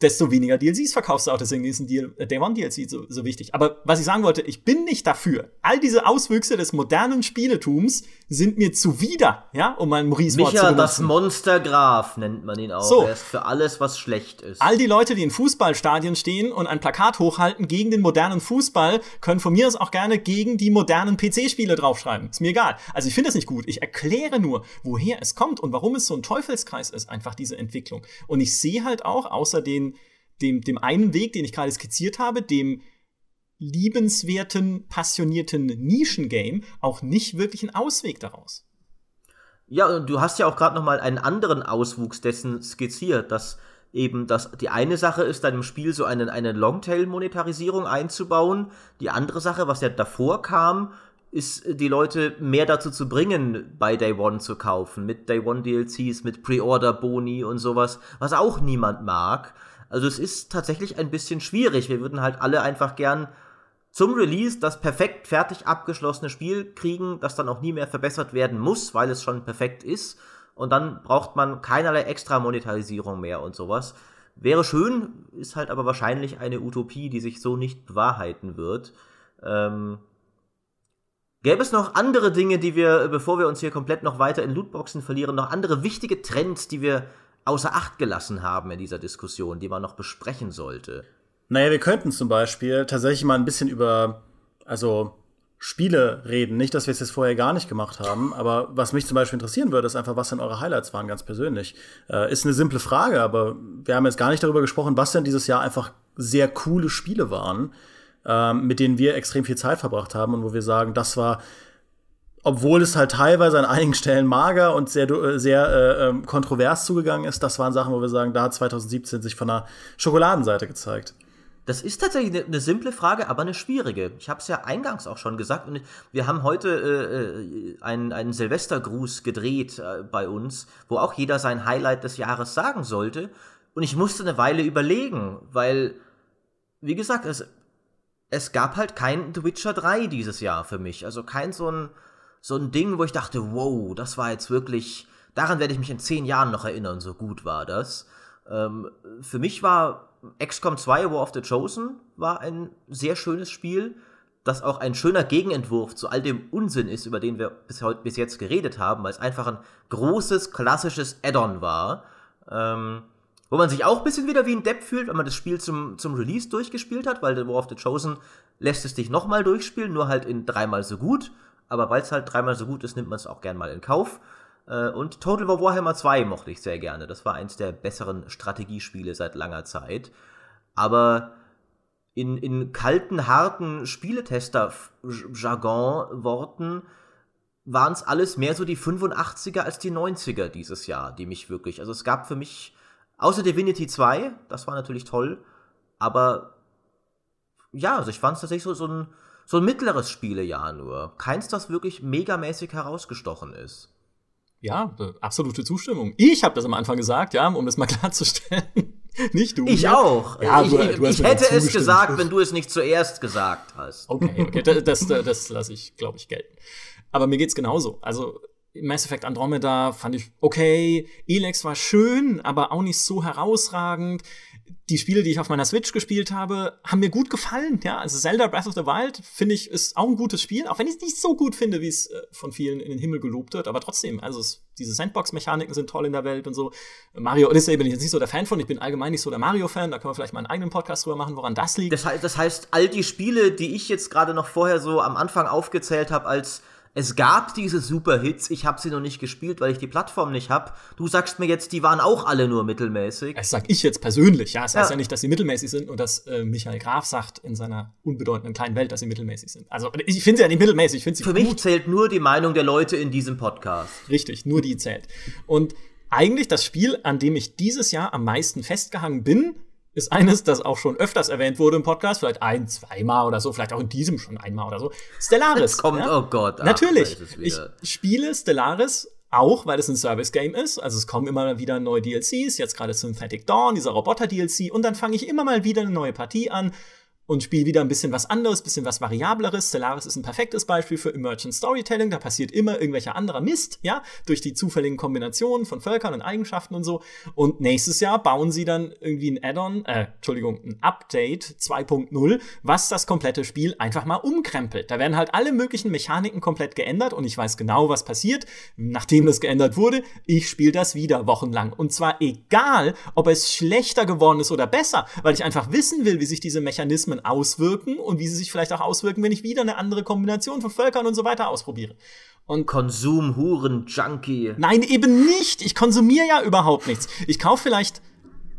desto weniger DLCs verkaufst du auch. Deswegen ist ein äh, Day One DLC so, so wichtig. Aber was ich sagen wollte, ich bin nicht dafür. All diese Auswüchse des modernen Spieletums sind mir zuwider, ja, um ein Maurice-Wort zu benutzen. das Monstergraf nennt man ihn auch. So. Er ist für alles, was schlecht ist. All die Leute, die in Fußballstadien stehen und ein Plakat hochhalten gegen den modernen Fußball, können von mir aus auch gerne gegen die modernen PC-Spiele draufschreiben. Ist mir egal. Also ich finde das nicht gut. Ich erkläre nur, woher es kommt und warum es so ein Teufelskreis ist, einfach diese Entwicklung. Und ich sehe halt auch, außer den dem, dem einen Weg, den ich gerade skizziert habe, dem liebenswerten, passionierten Nischengame, auch nicht wirklich einen Ausweg daraus. Ja, und du hast ja auch gerade noch mal einen anderen Auswuchs dessen skizziert, dass eben das die eine Sache ist, deinem Spiel so eine, eine Longtail-Monetarisierung einzubauen. Die andere Sache, was ja davor kam, ist die Leute mehr dazu zu bringen, bei Day One zu kaufen, mit Day One DLCs, mit Pre-Order-Boni und sowas, was auch niemand mag. Also es ist tatsächlich ein bisschen schwierig. Wir würden halt alle einfach gern zum Release das perfekt fertig abgeschlossene Spiel kriegen, das dann auch nie mehr verbessert werden muss, weil es schon perfekt ist. Und dann braucht man keinerlei extra Monetarisierung mehr und sowas. Wäre schön, ist halt aber wahrscheinlich eine Utopie, die sich so nicht bewahrheiten wird. Ähm, Gäbe es noch andere Dinge, die wir, bevor wir uns hier komplett noch weiter in Lootboxen verlieren, noch andere wichtige Trends, die wir außer Acht gelassen haben in dieser Diskussion, die man noch besprechen sollte? Naja, wir könnten zum Beispiel tatsächlich mal ein bisschen über, also Spiele reden. Nicht, dass wir es jetzt vorher gar nicht gemacht haben, aber was mich zum Beispiel interessieren würde, ist einfach, was denn eure Highlights waren, ganz persönlich. Äh, ist eine simple Frage, aber wir haben jetzt gar nicht darüber gesprochen, was denn dieses Jahr einfach sehr coole Spiele waren, äh, mit denen wir extrem viel Zeit verbracht haben und wo wir sagen, das war obwohl es halt teilweise an einigen Stellen mager und sehr, äh, sehr äh, ähm, kontrovers zugegangen ist, das waren Sachen, wo wir sagen, da hat 2017 sich von der Schokoladenseite gezeigt. Das ist tatsächlich eine, eine simple Frage, aber eine schwierige. Ich habe es ja eingangs auch schon gesagt und wir haben heute äh, äh, einen, einen Silvestergruß gedreht äh, bei uns, wo auch jeder sein Highlight des Jahres sagen sollte. Und ich musste eine Weile überlegen, weil, wie gesagt, es, es gab halt kein The Witcher 3 dieses Jahr für mich. Also kein so ein so ein Ding, wo ich dachte, wow, das war jetzt wirklich, daran werde ich mich in zehn Jahren noch erinnern, so gut war das. Ähm, für mich war XCOM 2 War of the Chosen war ein sehr schönes Spiel, das auch ein schöner Gegenentwurf zu all dem Unsinn ist, über den wir bis, heute, bis jetzt geredet haben, weil es einfach ein großes, klassisches Add-on war. Ähm, wo man sich auch ein bisschen wieder wie ein Depp fühlt, wenn man das Spiel zum, zum Release durchgespielt hat, weil War of the Chosen lässt es dich nochmal durchspielen, nur halt in dreimal so gut aber weil es halt dreimal so gut ist, nimmt man es auch gern mal in Kauf. Äh, und Total War Warhammer 2 mochte ich sehr gerne. Das war eins der besseren Strategiespiele seit langer Zeit. Aber in, in kalten, harten Spieletester-Jargon-Worten waren es alles mehr so die 85er als die 90er dieses Jahr, die mich wirklich. Also es gab für mich, außer Divinity 2, das war natürlich toll, aber ja, also ich fand es tatsächlich so, so ein so ein mittleres Spielejahr nur. Keins, das wirklich megamäßig herausgestochen ist. Ja, äh, absolute Zustimmung. Ich habe das am Anfang gesagt, ja, um das mal klarzustellen. nicht du. Ich ne? auch. Ja, ich, du, du ich hätte es gesagt, wenn du es nicht zuerst gesagt hast. Okay, okay, das, das, das lasse ich, glaube ich, gelten. Aber mir geht's genauso. Also Mass Effect Andromeda fand ich okay. Elex war schön, aber auch nicht so herausragend die Spiele, die ich auf meiner Switch gespielt habe, haben mir gut gefallen. Ja, also Zelda Breath of the Wild finde ich ist auch ein gutes Spiel, auch wenn ich es nicht so gut finde, wie es äh, von vielen in den Himmel gelobt wird. Aber trotzdem, also es, diese Sandbox-Mechaniken sind toll in der Welt und so. Mario Odyssey bin ich jetzt nicht so der Fan von. Ich bin allgemein nicht so der Mario-Fan. Da können wir vielleicht mal einen eigenen Podcast drüber machen, woran das liegt. Das heißt, das heißt all die Spiele, die ich jetzt gerade noch vorher so am Anfang aufgezählt habe als es gab diese Superhits, ich habe sie noch nicht gespielt, weil ich die Plattform nicht habe. Du sagst mir jetzt, die waren auch alle nur mittelmäßig. Das sag ich jetzt persönlich, ja. Es das heißt ja nicht, dass sie mittelmäßig sind und dass äh, Michael Graf sagt in seiner unbedeutenden kleinen Welt, dass sie mittelmäßig sind. Also ich finde sie ja nicht mittelmäßig, ich finde sie Für gut. mich zählt nur die Meinung der Leute in diesem Podcast. Richtig, nur die zählt. Und eigentlich das Spiel, an dem ich dieses Jahr am meisten festgehangen bin, ist eines, das auch schon öfters erwähnt wurde im Podcast, vielleicht ein, zweimal oder so, vielleicht auch in diesem schon einmal oder so. Stellaris. Jetzt kommt, ja? oh Gott. Ach, Natürlich. Ich spiele Stellaris Auch weil es ein Service-Game ist. Also es kommen immer mal wieder neue DLCs, jetzt gerade Synthetic Dawn, dieser Roboter-DLC, und dann fange ich immer mal wieder eine neue Partie an und spiele wieder ein bisschen was anderes, bisschen was Variableres. Stellaris ist ein perfektes Beispiel für Emergent Storytelling. Da passiert immer irgendwelcher anderer Mist, ja, durch die zufälligen Kombinationen von Völkern und Eigenschaften und so. Und nächstes Jahr bauen sie dann irgendwie ein Add-on, äh, Entschuldigung, ein Update 2.0, was das komplette Spiel einfach mal umkrempelt. Da werden halt alle möglichen Mechaniken komplett geändert und ich weiß genau, was passiert, nachdem das geändert wurde. Ich spiele das wieder wochenlang. Und zwar egal, ob es schlechter geworden ist oder besser, weil ich einfach wissen will, wie sich diese Mechanismen Mechanismen auswirken und wie sie sich vielleicht auch auswirken, wenn ich wieder eine andere Kombination von Völkern und so weiter ausprobiere. Und Konsum, Huren, Junkie. Nein, eben nicht. Ich konsumiere ja überhaupt nichts. Ich kaufe vielleicht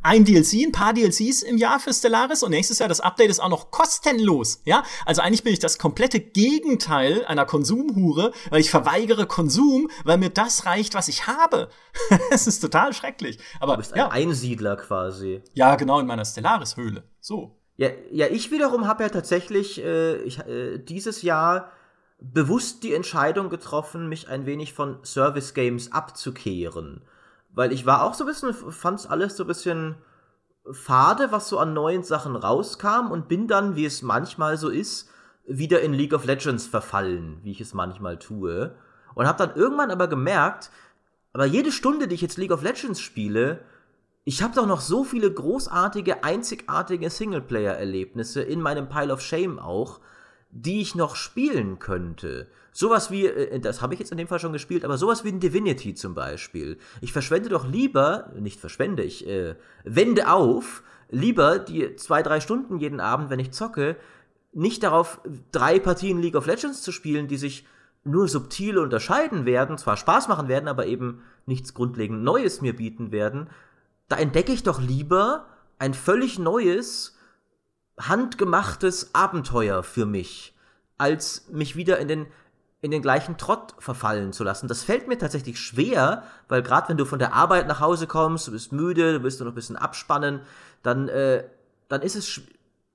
ein DLC, ein paar DLCs im Jahr für Stellaris und nächstes Jahr das Update ist auch noch kostenlos, ja? Also eigentlich bin ich das komplette Gegenteil einer Konsumhure, weil ich verweigere Konsum, weil mir das reicht, was ich habe. Es ist total schrecklich. Aber du bist ein ja. Einsiedler quasi. Ja, genau in meiner Stellaris Höhle. So. Ja, ja ich wiederum habe ja tatsächlich äh, ich, äh, dieses Jahr bewusst die Entscheidung getroffen, mich ein wenig von Service Games abzukehren. Weil ich war auch so ein bisschen, fand's alles so ein bisschen fade, was so an neuen Sachen rauskam und bin dann, wie es manchmal so ist, wieder in League of Legends verfallen, wie ich es manchmal tue. Und habe dann irgendwann aber gemerkt, aber jede Stunde, die ich jetzt League of Legends spiele, ich habe doch noch so viele großartige, einzigartige Singleplayer-Erlebnisse in meinem Pile of Shame auch, die ich noch spielen könnte. Sowas wie, äh, das habe ich jetzt in dem Fall schon gespielt, aber sowas wie ein Divinity zum Beispiel. Ich verschwende doch lieber, nicht verschwende, ich äh, wende auf, lieber die zwei, drei Stunden jeden Abend, wenn ich zocke, nicht darauf, drei Partien League of Legends zu spielen, die sich nur subtil unterscheiden werden, zwar Spaß machen werden, aber eben nichts grundlegend Neues mir bieten werden, da entdecke ich doch lieber ein völlig neues, handgemachtes Abenteuer für mich, als mich wieder in den in den gleichen Trott verfallen zu lassen. Das fällt mir tatsächlich schwer, weil gerade wenn du von der Arbeit nach Hause kommst, du bist müde, du willst nur noch ein bisschen abspannen, dann, äh, dann ist es,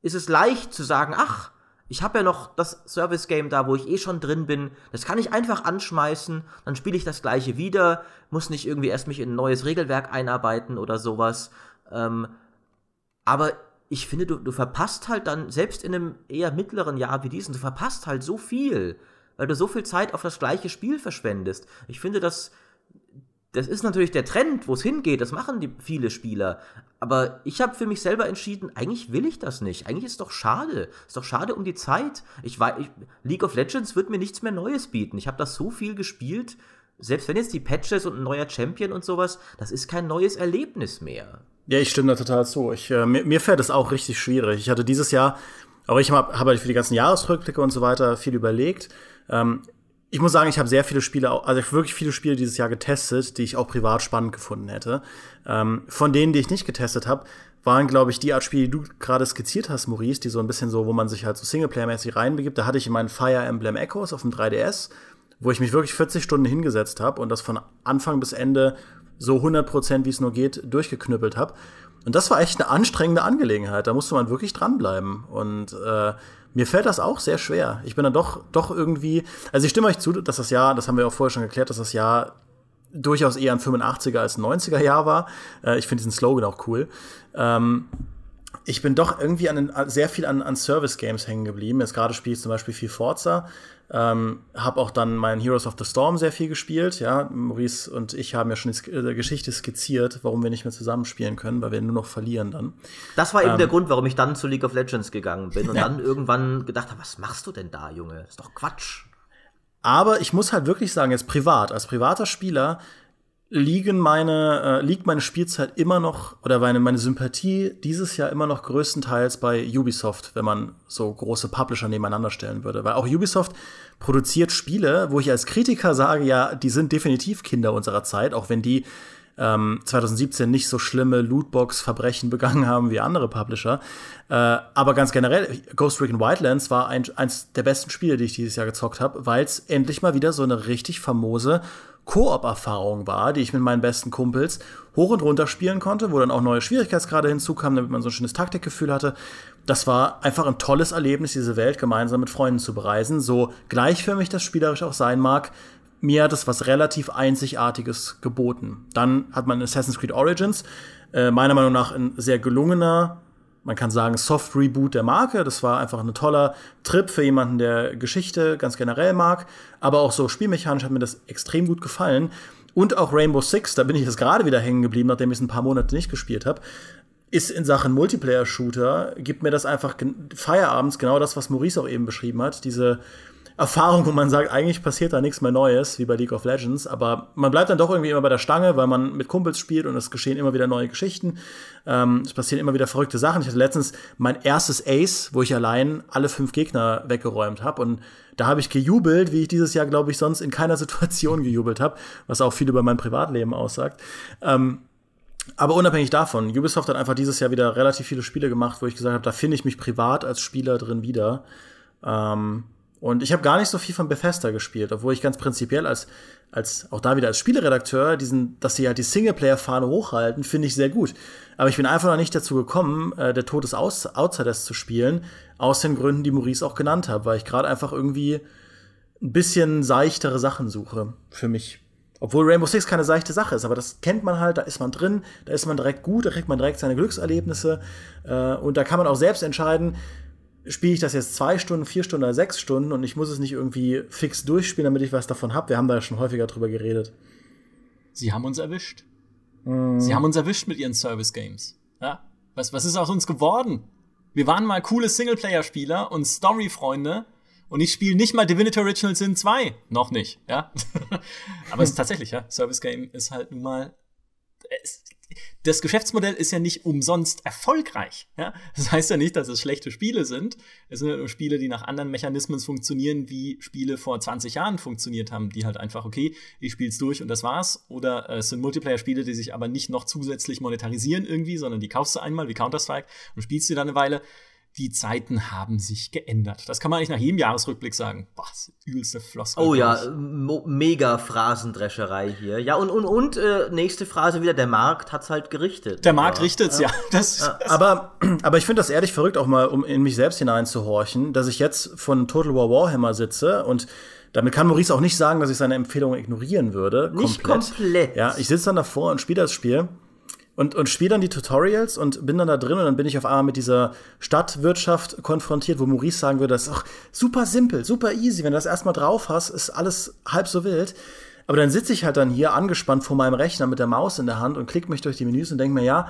ist es leicht zu sagen, ach, ich habe ja noch das Service Game da, wo ich eh schon drin bin. Das kann ich einfach anschmeißen, dann spiele ich das gleiche wieder, muss nicht irgendwie erst mich in ein neues Regelwerk einarbeiten oder sowas. Ähm, aber ich finde, du, du verpasst halt dann, selbst in einem eher mittleren Jahr wie diesem, du verpasst halt so viel, weil du so viel Zeit auf das gleiche Spiel verschwendest. Ich finde, das das ist natürlich der Trend, wo es hingeht, das machen die viele Spieler. Aber ich habe für mich selber entschieden, eigentlich will ich das nicht. Eigentlich ist es doch schade. Ist doch schade um die Zeit. Ich weiß, ich, League of Legends wird mir nichts mehr Neues bieten. Ich habe das so viel gespielt. Selbst wenn jetzt die Patches und ein neuer Champion und sowas, das ist kein neues Erlebnis mehr. Ja, ich stimme da total zu. Ich, äh, mir, mir fällt es auch richtig schwierig. Ich hatte dieses Jahr, aber ich habe hab halt für die ganzen Jahresrückblicke und so weiter viel überlegt. Ähm, ich muss sagen, ich habe sehr viele Spiele, also wirklich viele Spiele dieses Jahr getestet, die ich auch privat spannend gefunden hätte. Ähm, von denen, die ich nicht getestet habe, waren, glaube ich, die Art Spiele, die du gerade skizziert hast, Maurice, die so ein bisschen so, wo man sich halt so Singleplayer-mäßig reinbegibt. Da hatte ich in meinen Fire Emblem Echoes auf dem 3DS, wo ich mich wirklich 40 Stunden hingesetzt habe und das von Anfang bis Ende so 100 Prozent, wie es nur geht, durchgeknüppelt habe. Und das war echt eine anstrengende Angelegenheit. Da musste man wirklich dranbleiben. Und äh, mir fällt das auch sehr schwer. Ich bin dann doch, doch irgendwie, also ich stimme euch zu, dass das Jahr, das haben wir auch vorher schon geklärt, dass das Jahr durchaus eher ein 85er als ein 90er Jahr war. Äh, ich finde diesen Slogan auch cool. Ähm, ich bin doch irgendwie an, sehr viel an, an Service-Games hängen geblieben. Jetzt gerade spiele ich zum Beispiel viel Forza. Ähm, habe auch dann meinen Heroes of the Storm sehr viel gespielt. Ja, Maurice und ich haben ja schon die äh, Geschichte skizziert, warum wir nicht mehr zusammenspielen können, weil wir nur noch verlieren dann. Das war eben ähm, der Grund, warum ich dann zu League of Legends gegangen bin und ja. dann irgendwann gedacht habe, was machst du denn da, Junge? Ist doch Quatsch. Aber ich muss halt wirklich sagen, jetzt privat, als privater Spieler liegen meine, äh, liegt meine Spielzeit immer noch oder meine, meine Sympathie dieses Jahr immer noch größtenteils bei Ubisoft, wenn man so große Publisher nebeneinander stellen würde. Weil auch Ubisoft produziert Spiele, wo ich als Kritiker sage, ja, die sind definitiv Kinder unserer Zeit, auch wenn die ähm, 2017 nicht so schlimme Lootbox-Verbrechen begangen haben wie andere Publisher. Äh, aber ganz generell, Ghost Recon Wildlands war ein, eins der besten Spiele, die ich dieses Jahr gezockt habe, weil es endlich mal wieder so eine richtig famose Koop-Erfahrung war, die ich mit meinen besten Kumpels hoch und runter spielen konnte, wo dann auch neue Schwierigkeitsgrade hinzukamen, damit man so ein schönes Taktikgefühl hatte. Das war einfach ein tolles Erlebnis, diese Welt gemeinsam mit Freunden zu bereisen. So gleichförmig das spielerisch auch sein mag, mir hat es was relativ Einzigartiges geboten. Dann hat man Assassin's Creed Origins, äh, meiner Meinung nach ein sehr gelungener, man kann sagen, Soft Reboot der Marke. Das war einfach ein toller Trip für jemanden, der Geschichte ganz generell mag. Aber auch so spielmechanisch hat mir das extrem gut gefallen. Und auch Rainbow Six, da bin ich jetzt gerade wieder hängen geblieben, nachdem ich es ein paar Monate nicht gespielt habe ist in Sachen Multiplayer-Shooter, gibt mir das einfach Feierabends genau das, was Maurice auch eben beschrieben hat. Diese Erfahrung, wo man sagt, eigentlich passiert da nichts mehr Neues, wie bei League of Legends, aber man bleibt dann doch irgendwie immer bei der Stange, weil man mit Kumpels spielt und es geschehen immer wieder neue Geschichten. Ähm, es passieren immer wieder verrückte Sachen. Ich hatte letztens mein erstes Ace, wo ich allein alle fünf Gegner weggeräumt habe und da habe ich gejubelt, wie ich dieses Jahr, glaube ich, sonst in keiner Situation gejubelt habe, was auch viel über mein Privatleben aussagt. Ähm, aber unabhängig davon, Ubisoft hat einfach dieses Jahr wieder relativ viele Spiele gemacht, wo ich gesagt habe, da finde ich mich privat als Spieler drin wieder. Ähm, und ich habe gar nicht so viel von Bethesda gespielt, obwohl ich ganz prinzipiell als, als auch da wieder als Spieleredakteur, diesen, dass sie halt die Singleplayer-Fahne hochhalten, finde ich sehr gut. Aber ich bin einfach noch nicht dazu gekommen, äh, der Tod des Aus Outsiders zu spielen, aus den Gründen, die Maurice auch genannt hat, weil ich gerade einfach irgendwie ein bisschen seichtere Sachen suche für mich. Obwohl Rainbow Six keine seichte Sache ist, aber das kennt man halt, da ist man drin, da ist man direkt gut, da kriegt man direkt seine Glückserlebnisse äh, und da kann man auch selbst entscheiden, spiele ich das jetzt zwei Stunden, vier Stunden oder sechs Stunden und ich muss es nicht irgendwie fix durchspielen, damit ich was davon habe. Wir haben da schon häufiger drüber geredet. Sie haben uns erwischt. Mhm. Sie haben uns erwischt mit ihren Service Games. Ja? Was, was ist aus uns geworden? Wir waren mal coole Singleplayer-Spieler und Story-Freunde und ich spiele nicht mal Divinity Original Sin 2. Noch nicht, ja. Aber es ist tatsächlich, ja. Service Game ist halt nun mal. Es, das Geschäftsmodell ist ja nicht umsonst erfolgreich. Ja? Das heißt ja nicht, dass es schlechte Spiele sind. Es sind ja nur Spiele, die nach anderen Mechanismen funktionieren, wie Spiele vor 20 Jahren funktioniert haben, die halt einfach, okay, ich spiel's durch und das war's. Oder äh, es sind Multiplayer-Spiele, die sich aber nicht noch zusätzlich monetarisieren irgendwie, sondern die kaufst du einmal wie Counter-Strike und spielst sie dann eine Weile die Zeiten haben sich geändert. Das kann man eigentlich nach jedem Jahresrückblick sagen. Boah, das übelste Floskel. Oh ja, mega Phrasendrescherei hier. Ja, und, und, und äh, nächste Phrase wieder, der Markt hat's halt gerichtet. Der Markt ja. richtet's, ja. Das, ja. Das aber, aber ich finde das ehrlich verrückt, auch mal, um in mich selbst hineinzuhorchen, dass ich jetzt von Total War Warhammer sitze und damit kann Maurice auch nicht sagen, dass ich seine Empfehlungen ignorieren würde. Nicht komplett. komplett. Ja, ich sitze dann davor und spiele das Spiel und, und spiele dann die Tutorials und bin dann da drin und dann bin ich auf einmal mit dieser Stadtwirtschaft konfrontiert, wo Maurice sagen würde, das ist auch super simpel, super easy. Wenn du das erstmal drauf hast, ist alles halb so wild. Aber dann sitze ich halt dann hier angespannt vor meinem Rechner mit der Maus in der Hand und klicke mich durch die Menüs und denke mir, ja,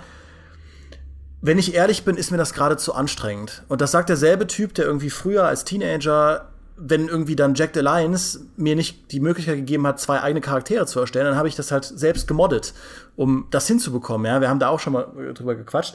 wenn ich ehrlich bin, ist mir das gerade zu anstrengend. Und das sagt derselbe Typ, der irgendwie früher als Teenager wenn irgendwie dann Jack the Lions mir nicht die Möglichkeit gegeben hat, zwei eigene Charaktere zu erstellen, dann habe ich das halt selbst gemoddet, um das hinzubekommen. Ja, wir haben da auch schon mal drüber gequatscht.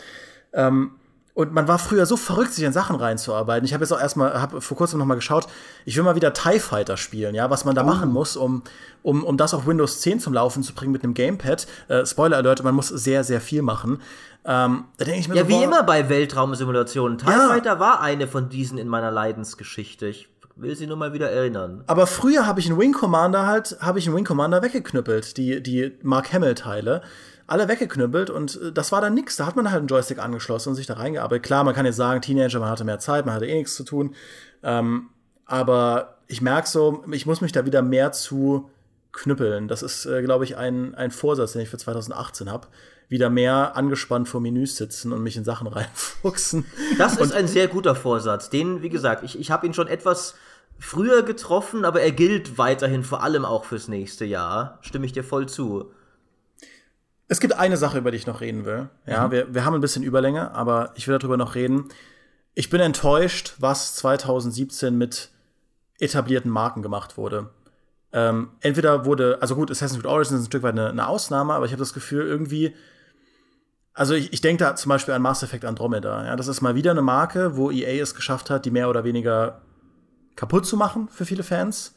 Ähm, und man war früher so verrückt, sich in Sachen reinzuarbeiten. Ich habe jetzt auch erstmal, habe vor kurzem noch mal geschaut, ich will mal wieder TIE Fighter spielen, ja, was man da oh. machen muss, um, um, um das auf Windows 10 zum Laufen zu bringen mit einem Gamepad. Äh, Spoiler Alert, man muss sehr, sehr viel machen. Ähm, da denke ich mir ja, so, wie boah, immer bei Weltraumsimulationen. TIE ja. Fighter war eine von diesen in meiner Leidensgeschichte. Ich will sie nur mal wieder erinnern. Aber früher habe ich einen Wing Commander halt, habe ich einen Wing Commander weggeknüppelt, die, die Mark Hamill Teile. Alle weggeknüppelt und äh, das war dann nix. Da hat man halt einen Joystick angeschlossen und sich da reingearbeitet. Klar, man kann jetzt sagen, Teenager, man hatte mehr Zeit, man hatte eh nichts zu tun. Ähm, aber ich merke so, ich muss mich da wieder mehr zu knüppeln. Das ist, äh, glaube ich, ein, ein Vorsatz, den ich für 2018 habe wieder mehr angespannt vor Menüs sitzen und mich in Sachen reinfuchsen. Das ist und ein sehr guter Vorsatz. Den, wie gesagt, ich, ich habe ihn schon etwas früher getroffen, aber er gilt weiterhin vor allem auch fürs nächste Jahr. Stimme ich dir voll zu. Es gibt eine Sache, über die ich noch reden will. Ja, mhm. wir, wir haben ein bisschen Überlänge, aber ich will darüber noch reden. Ich bin enttäuscht, was 2017 mit etablierten Marken gemacht wurde. Ähm, entweder wurde, also gut, Assassin's Creed Origins ist ein Stück weit eine, eine Ausnahme, aber ich habe das Gefühl, irgendwie also ich, ich denke da zum Beispiel an Mass Effect Andromeda. Ja, das ist mal wieder eine Marke, wo EA es geschafft hat, die mehr oder weniger kaputt zu machen für viele Fans.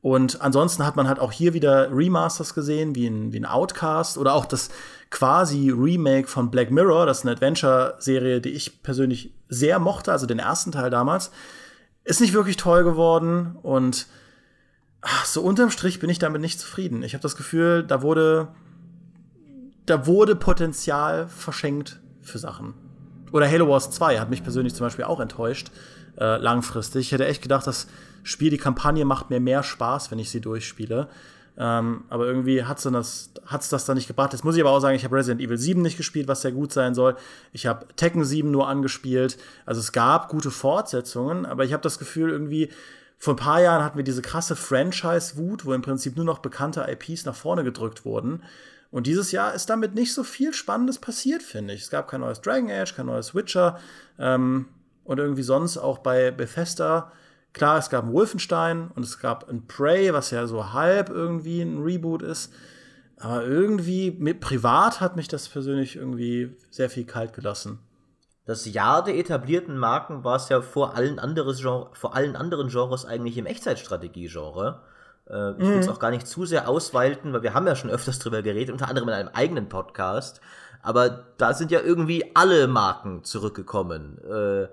Und ansonsten hat man halt auch hier wieder Remasters gesehen, wie ein, wie ein Outcast oder auch das quasi Remake von Black Mirror. Das ist eine Adventure-Serie, die ich persönlich sehr mochte, also den ersten Teil damals. Ist nicht wirklich toll geworden und ach, so unterm Strich bin ich damit nicht zufrieden. Ich habe das Gefühl, da wurde da wurde Potenzial verschenkt für Sachen. Oder Halo Wars 2 hat mich persönlich zum Beispiel auch enttäuscht, äh, langfristig. Ich hätte echt gedacht, das Spiel, die Kampagne macht mir mehr Spaß, wenn ich sie durchspiele. Ähm, aber irgendwie hat es das, hat's das da nicht gebracht. Jetzt muss ich aber auch sagen, ich habe Resident Evil 7 nicht gespielt, was sehr gut sein soll. Ich habe Tekken 7 nur angespielt. Also es gab gute Fortsetzungen, aber ich habe das Gefühl, irgendwie, vor ein paar Jahren hatten wir diese krasse Franchise-Wut, wo im Prinzip nur noch bekannte IPs nach vorne gedrückt wurden. Und dieses Jahr ist damit nicht so viel Spannendes passiert, finde ich. Es gab kein neues Dragon Age, kein neues Witcher ähm, und irgendwie sonst auch bei Bethesda Klar, es gab ein Wolfenstein und es gab ein Prey, was ja so halb irgendwie ein Reboot ist. Aber irgendwie, mit, privat hat mich das persönlich irgendwie sehr viel kalt gelassen. Das Jahr der etablierten Marken war es ja vor allen, anderes Genre, vor allen anderen Genres eigentlich im Echtzeitstrategie-Genre. Äh, ich will es mhm. auch gar nicht zu sehr ausweiten, weil wir haben ja schon öfters drüber geredet, unter anderem in einem eigenen Podcast. Aber da sind ja irgendwie alle Marken zurückgekommen. Äh,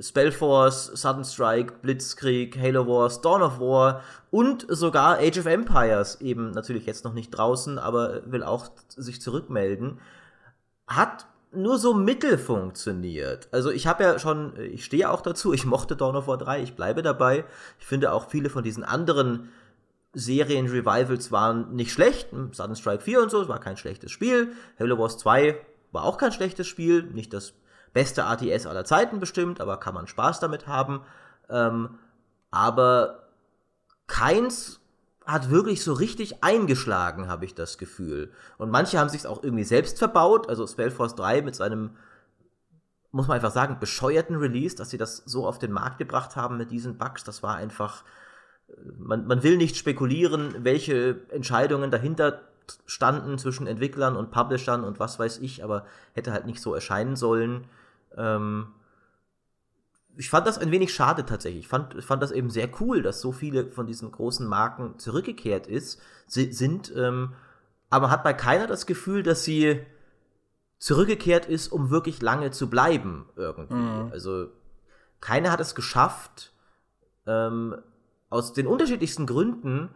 Spellforce, Sudden Strike, Blitzkrieg, Halo Wars, Dawn of War und sogar Age of Empires, eben natürlich jetzt noch nicht draußen, aber will auch sich zurückmelden, hat nur so mittel funktioniert. Also ich habe ja schon, ich stehe auch dazu, ich mochte Dawn of War 3, ich bleibe dabei. Ich finde auch viele von diesen anderen Serien-Revivals waren nicht schlecht. Sudden Strike 4 und so, es war kein schlechtes Spiel. Halo Wars 2 war auch kein schlechtes Spiel, nicht das beste ATS aller Zeiten bestimmt, aber kann man Spaß damit haben. Ähm, aber keins hat wirklich so richtig eingeschlagen, habe ich das Gefühl. Und manche haben sich auch irgendwie selbst verbaut. Also Spellforce 3 mit seinem, muss man einfach sagen, bescheuerten Release, dass sie das so auf den Markt gebracht haben mit diesen Bugs, das war einfach. Man, man will nicht spekulieren, welche Entscheidungen dahinter standen zwischen Entwicklern und Publishern und was weiß ich, aber hätte halt nicht so erscheinen sollen. Ähm, ich fand das ein wenig schade tatsächlich. Ich fand, fand das eben sehr cool, dass so viele von diesen großen Marken zurückgekehrt ist, sind. Ähm, aber hat bei keiner das Gefühl, dass sie zurückgekehrt ist, um wirklich lange zu bleiben irgendwie. Mhm. Also keiner hat es geschafft, ähm, aus den unterschiedlichsten Gründen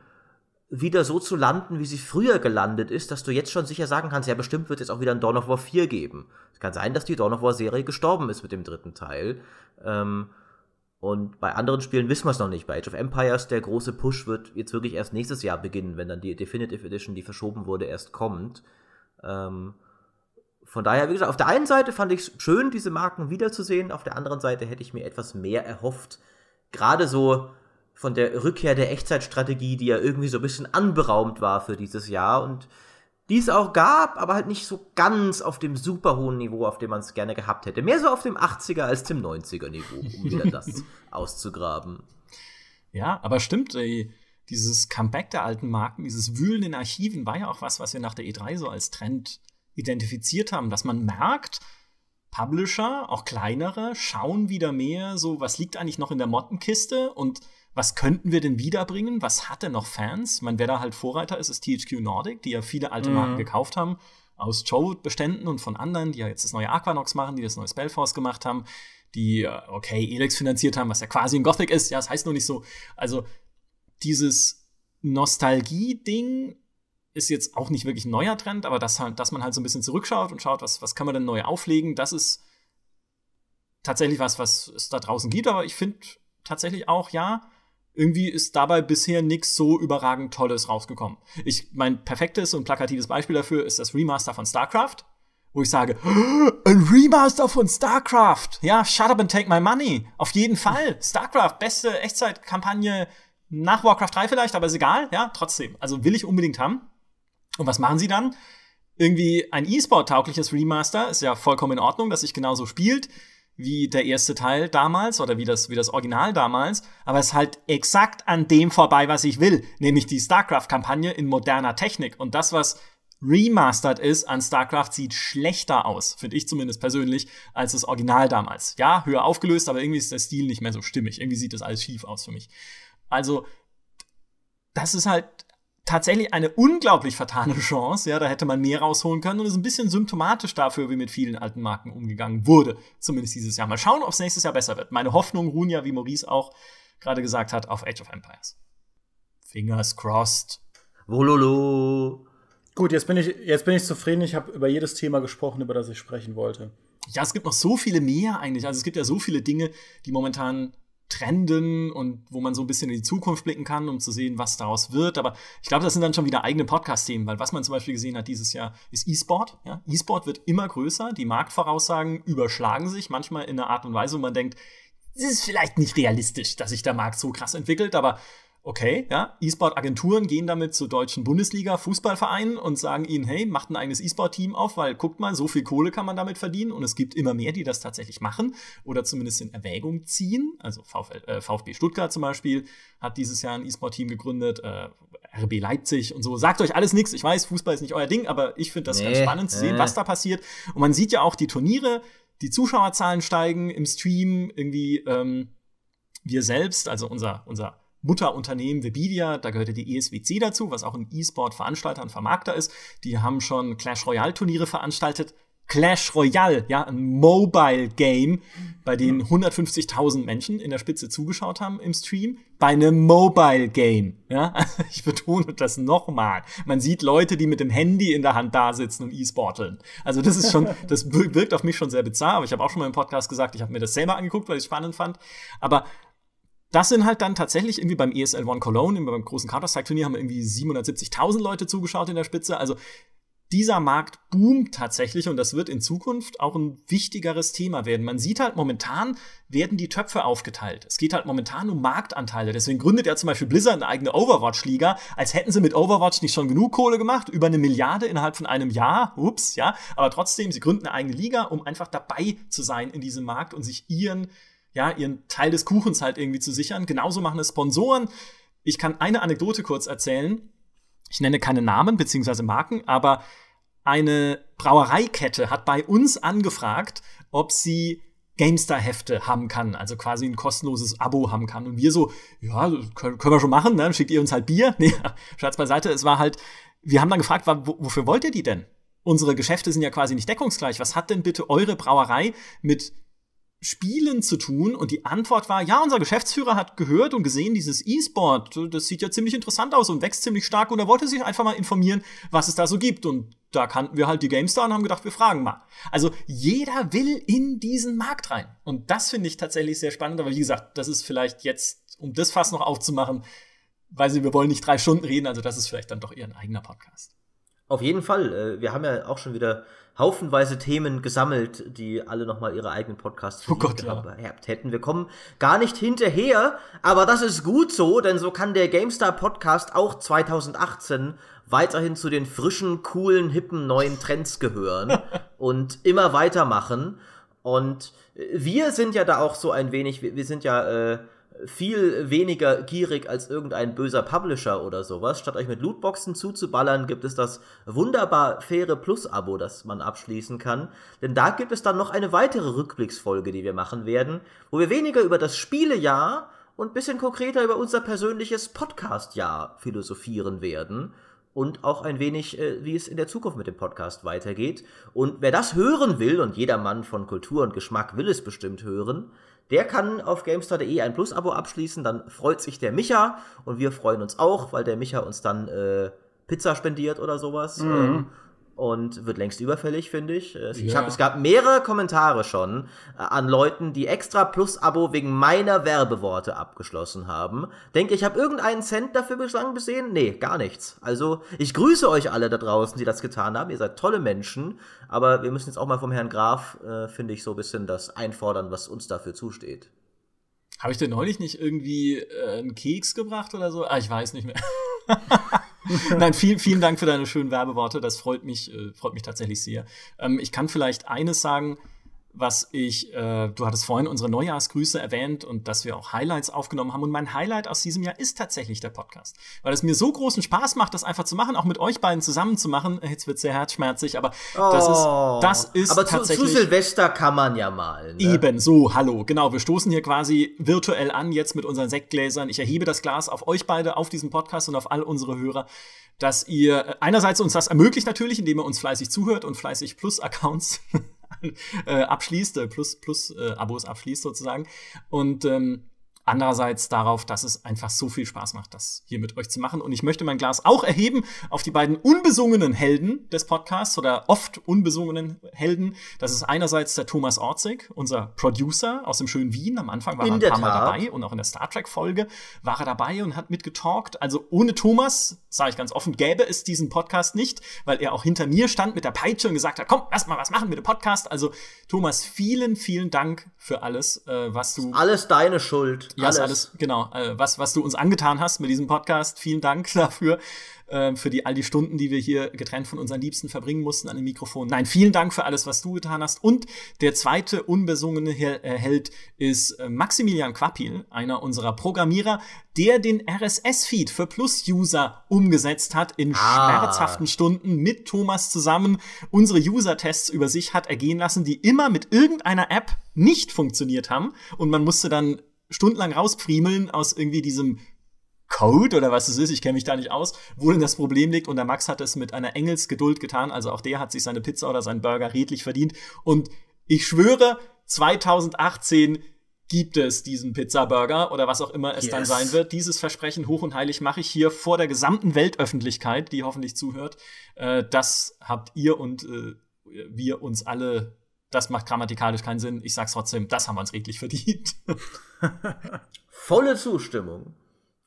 wieder so zu landen, wie sie früher gelandet ist, dass du jetzt schon sicher sagen kannst, ja, bestimmt wird es auch wieder ein Dawn of War 4 geben. Es kann sein, dass die Dawn of War Serie gestorben ist mit dem dritten Teil. Ähm, und bei anderen Spielen wissen wir es noch nicht. Bei Age of Empires, der große Push wird jetzt wirklich erst nächstes Jahr beginnen, wenn dann die Definitive Edition, die verschoben wurde, erst kommt. Ähm, von daher, wie gesagt, auf der einen Seite fand ich es schön, diese Marken wiederzusehen, auf der anderen Seite hätte ich mir etwas mehr erhofft. Gerade so von der Rückkehr der Echtzeitstrategie, die ja irgendwie so ein bisschen anberaumt war für dieses Jahr und die es auch gab, aber halt nicht so ganz auf dem super hohen Niveau, auf dem man es gerne gehabt hätte. Mehr so auf dem 80er als dem 90er Niveau, um wieder das auszugraben. Ja, aber stimmt, ey, dieses Comeback der alten Marken, dieses Wühlen in Archiven war ja auch was, was wir nach der E3 so als Trend identifiziert haben, dass man merkt, Publisher, auch kleinere, schauen wieder mehr so, was liegt eigentlich noch in der Mottenkiste und was könnten wir denn wiederbringen? Was hat denn noch Fans? Man, wer da halt Vorreiter ist, ist THQ Nordic, die ja viele alte mhm. Marken gekauft haben, aus Joe-Beständen und von anderen, die ja jetzt das neue Aquanox machen, die das neue Spellforce gemacht haben, die, äh, okay, Elex finanziert haben, was ja quasi ein Gothic ist. Ja, das heißt nur nicht so. Also, dieses Nostalgie-Ding ist jetzt auch nicht wirklich ein neuer Trend, aber dass, halt, dass man halt so ein bisschen zurückschaut und schaut, was, was kann man denn neu auflegen, das ist tatsächlich was, was es da draußen gibt. Aber ich finde tatsächlich auch, ja, irgendwie ist dabei bisher nichts so überragend Tolles rausgekommen. Ich mein perfektes und plakatives Beispiel dafür ist das Remaster von StarCraft, wo ich sage, ein Remaster von StarCraft. Ja, shut up and take my money. Auf jeden Fall. StarCraft, beste Echtzeitkampagne nach Warcraft 3 vielleicht, aber ist egal. Ja, trotzdem. Also will ich unbedingt haben. Und was machen sie dann? Irgendwie ein E-Sport-taugliches Remaster ist ja vollkommen in Ordnung, dass sich genauso spielt wie der erste Teil damals oder wie das, wie das Original damals, aber es ist halt exakt an dem vorbei, was ich will, nämlich die StarCraft-Kampagne in moderner Technik. Und das, was remastered ist an StarCraft, sieht schlechter aus, finde ich zumindest persönlich, als das Original damals. Ja, höher aufgelöst, aber irgendwie ist der Stil nicht mehr so stimmig. Irgendwie sieht das alles schief aus für mich. Also, das ist halt tatsächlich eine unglaublich vertane Chance. Ja, da hätte man mehr rausholen können und ist ein bisschen symptomatisch dafür, wie mit vielen alten Marken umgegangen wurde. Zumindest dieses Jahr. Mal schauen, ob es nächstes Jahr besser wird. Meine Hoffnung ruhen ja, wie Maurice auch gerade gesagt hat, auf Age of Empires. Fingers crossed. Wololo. Gut, jetzt bin ich, jetzt bin ich zufrieden. Ich habe über jedes Thema gesprochen, über das ich sprechen wollte. Ja, es gibt noch so viele mehr eigentlich. Also es gibt ja so viele Dinge, die momentan trenden und wo man so ein bisschen in die Zukunft blicken kann, um zu sehen, was daraus wird. Aber ich glaube, das sind dann schon wieder eigene Podcast-Themen, weil was man zum Beispiel gesehen hat dieses Jahr ist E-Sport. Ja? E-Sport wird immer größer, die Marktvoraussagen überschlagen sich, manchmal in einer Art und Weise, wo man denkt, es ist vielleicht nicht realistisch, dass sich der Markt so krass entwickelt, aber okay, ja, E-Sport-Agenturen gehen damit zu deutschen Bundesliga-Fußballvereinen und sagen ihnen, hey, macht ein eigenes E-Sport-Team auf, weil guckt mal, so viel Kohle kann man damit verdienen und es gibt immer mehr, die das tatsächlich machen oder zumindest in Erwägung ziehen. Also VfL, äh, VfB Stuttgart zum Beispiel hat dieses Jahr ein E-Sport-Team gegründet, äh, RB Leipzig und so. Sagt euch alles nichts. Ich weiß, Fußball ist nicht euer Ding, aber ich finde das nee, ganz spannend zu sehen, was da passiert. Und man sieht ja auch die Turniere, die Zuschauerzahlen steigen im Stream, irgendwie ähm, wir selbst, also unser, unser Mutterunternehmen Webidia, da gehört ja die ESWC dazu, was auch ein E-Sport-Veranstalter und Vermarkter ist. Die haben schon Clash Royale-Turniere veranstaltet. Clash Royale, ja, ein Mobile Game, bei dem 150.000 Menschen in der Spitze zugeschaut haben im Stream, bei einem Mobile Game, ja. Ich betone das nochmal. Man sieht Leute, die mit dem Handy in der Hand da sitzen und E-Sporteln. Also das ist schon, das wirkt auf mich schon sehr bizarr, aber ich habe auch schon mal im Podcast gesagt, ich habe mir das selber angeguckt, weil ich es spannend fand. Aber das sind halt dann tatsächlich irgendwie beim ESL One Cologne, beim großen Counter-Strike-Turnier haben wir irgendwie 770.000 Leute zugeschaut in der Spitze. Also dieser Markt boomt tatsächlich und das wird in Zukunft auch ein wichtigeres Thema werden. Man sieht halt momentan werden die Töpfe aufgeteilt. Es geht halt momentan um Marktanteile. Deswegen gründet ja zum Beispiel Blizzard eine eigene Overwatch-Liga, als hätten sie mit Overwatch nicht schon genug Kohle gemacht, über eine Milliarde innerhalb von einem Jahr. Ups, ja. Aber trotzdem, sie gründen eine eigene Liga, um einfach dabei zu sein in diesem Markt und sich ihren ja, ihren Teil des Kuchens halt irgendwie zu sichern. Genauso machen es Sponsoren. Ich kann eine Anekdote kurz erzählen. Ich nenne keine Namen beziehungsweise Marken, aber eine Brauereikette hat bei uns angefragt, ob sie GameStar-Hefte haben kann, also quasi ein kostenloses Abo haben kann. Und wir so, ja, können, wir schon machen, ne? dann schickt ihr uns halt Bier. Nee, Schatz beiseite, es war halt, wir haben dann gefragt, wofür wollt ihr die denn? Unsere Geschäfte sind ja quasi nicht deckungsgleich. Was hat denn bitte eure Brauerei mit Spielen zu tun? Und die Antwort war, ja, unser Geschäftsführer hat gehört und gesehen, dieses E-Sport, das sieht ja ziemlich interessant aus und wächst ziemlich stark und er wollte sich einfach mal informieren, was es da so gibt. Und da kannten wir halt die GameStar und haben gedacht, wir fragen mal. Also jeder will in diesen Markt rein. Und das finde ich tatsächlich sehr spannend. Aber wie gesagt, das ist vielleicht jetzt, um das Fass noch aufzumachen, weil sie, wir wollen nicht drei Stunden reden, also das ist vielleicht dann doch eher ein eigener Podcast. Auf jeden Fall. Äh, wir haben ja auch schon wieder haufenweise Themen gesammelt, die alle nochmal ihre eigenen Podcasts oh Gott, gehabt ja. hätten. Wir kommen gar nicht hinterher, aber das ist gut so, denn so kann der GameStar Podcast auch 2018 weiterhin zu den frischen, coolen, hippen, neuen Trends gehören und immer weitermachen. Und wir sind ja da auch so ein wenig, wir, sind ja äh, viel weniger gierig als irgendein böser Publisher oder sowas. Statt euch mit Lootboxen zuzuballern, gibt es das wunderbar faire Plus-Abo, das man abschließen kann. Denn da gibt es dann noch eine weitere Rückblicksfolge, die wir machen werden, wo wir weniger über das Spielejahr und bisschen konkreter über unser persönliches Podcast-Jahr philosophieren werden. Und auch ein wenig, äh, wie es in der Zukunft mit dem Podcast weitergeht. Und wer das hören will, und jeder Mann von Kultur und Geschmack will es bestimmt hören, der kann auf GameStar.de ein Plus-Abo abschließen, dann freut sich der Micha und wir freuen uns auch, weil der Micha uns dann äh, Pizza spendiert oder sowas. Mhm. Ähm, und wird längst überfällig, finde ich. Ich ja. hab, es gab mehrere Kommentare schon äh, an Leuten, die extra Plus-Abo wegen meiner Werbeworte abgeschlossen haben. Denke ich, habe irgendeinen Cent dafür bislang gesehen? Nee, gar nichts. Also, ich grüße euch alle da draußen, die das getan haben. Ihr seid tolle Menschen. Aber wir müssen jetzt auch mal vom Herrn Graf, äh, finde ich, so ein bisschen das einfordern, was uns dafür zusteht. Habe ich dir neulich nicht irgendwie äh, einen Keks gebracht oder so? Ah, ich weiß nicht mehr. Nein, vielen, vielen Dank für deine schönen Werbeworte. Das freut mich, äh, freut mich tatsächlich sehr. Ähm, ich kann vielleicht eines sagen, was ich, äh, du hattest vorhin unsere Neujahrsgrüße erwähnt und dass wir auch Highlights aufgenommen haben. Und mein Highlight aus diesem Jahr ist tatsächlich der Podcast. Weil es mir so großen Spaß macht, das einfach zu machen, auch mit euch beiden zusammen zu machen. Jetzt wird sehr herzschmerzig, aber oh, das ist, das ist aber tatsächlich. Zu, zu Silvester kann man ja mal. Ne? Eben, so, hallo. Genau, wir stoßen hier quasi virtuell an, jetzt mit unseren Sektgläsern. Ich erhebe das Glas auf euch beide, auf diesen Podcast und auf all unsere Hörer dass ihr einerseits uns das ermöglicht natürlich, indem ihr uns fleißig zuhört und fleißig Plus-Accounts äh, abschließt, äh, Plus, Plus äh, Abos abschließt sozusagen. Und ähm, andererseits darauf, dass es einfach so viel Spaß macht, das hier mit euch zu machen. Und ich möchte mein Glas auch erheben auf die beiden unbesungenen Helden des Podcasts oder oft unbesungenen Helden. Das ist einerseits der Thomas Orzig, unser Producer aus dem schönen Wien. Am Anfang war In er ein paar Mal dabei und auch in der Star Trek-Folge war er dabei und hat mitgetalkt. Also ohne Thomas, sage ich ganz offen, gäbe es diesen Podcast nicht, weil er auch hinter mir stand mit der Peitsche und gesagt hat, komm, lass mal was machen mit dem Podcast. Also Thomas, vielen, vielen Dank für alles, äh, was du Alles deine Schuld. ja, alles. alles, genau. Äh, was, was du uns angetan hast mit diesem Podcast. Vielen Dank dafür. Äh, für die, all die Stunden, die wir hier getrennt von unseren Liebsten verbringen mussten an dem Mikrofon. Nein, vielen Dank für alles, was du getan hast. Und der zweite unbesungene äh, Held ist äh, Maximilian Quappil, einer unserer Programmierer, der den RSS-Feed für Plus-User umgesetzt hat in Ah. schmerzhaften Stunden mit Thomas zusammen unsere User-Tests über sich hat ergehen lassen, die immer mit irgendeiner App nicht funktioniert haben. Und man musste dann stundenlang rauspfriemeln aus irgendwie diesem Code oder was es ist, ich kenne mich da nicht aus, wo denn das Problem liegt. Und der Max hat es mit einer Engelsgeduld getan. Also auch der hat sich seine Pizza oder seinen Burger redlich verdient. Und ich schwöre, 2018 gibt es diesen Pizza-Burger oder was auch immer es Yes. dann sein wird. Dieses Versprechen hoch und heilig mache ich hier vor der gesamten Weltöffentlichkeit, die hoffentlich zuhört. Äh, das habt ihr und äh, wir uns alle. Das macht grammatikalisch keinen Sinn. Ich sag's trotzdem, das haben wir uns redlich verdient. Volle Zustimmung.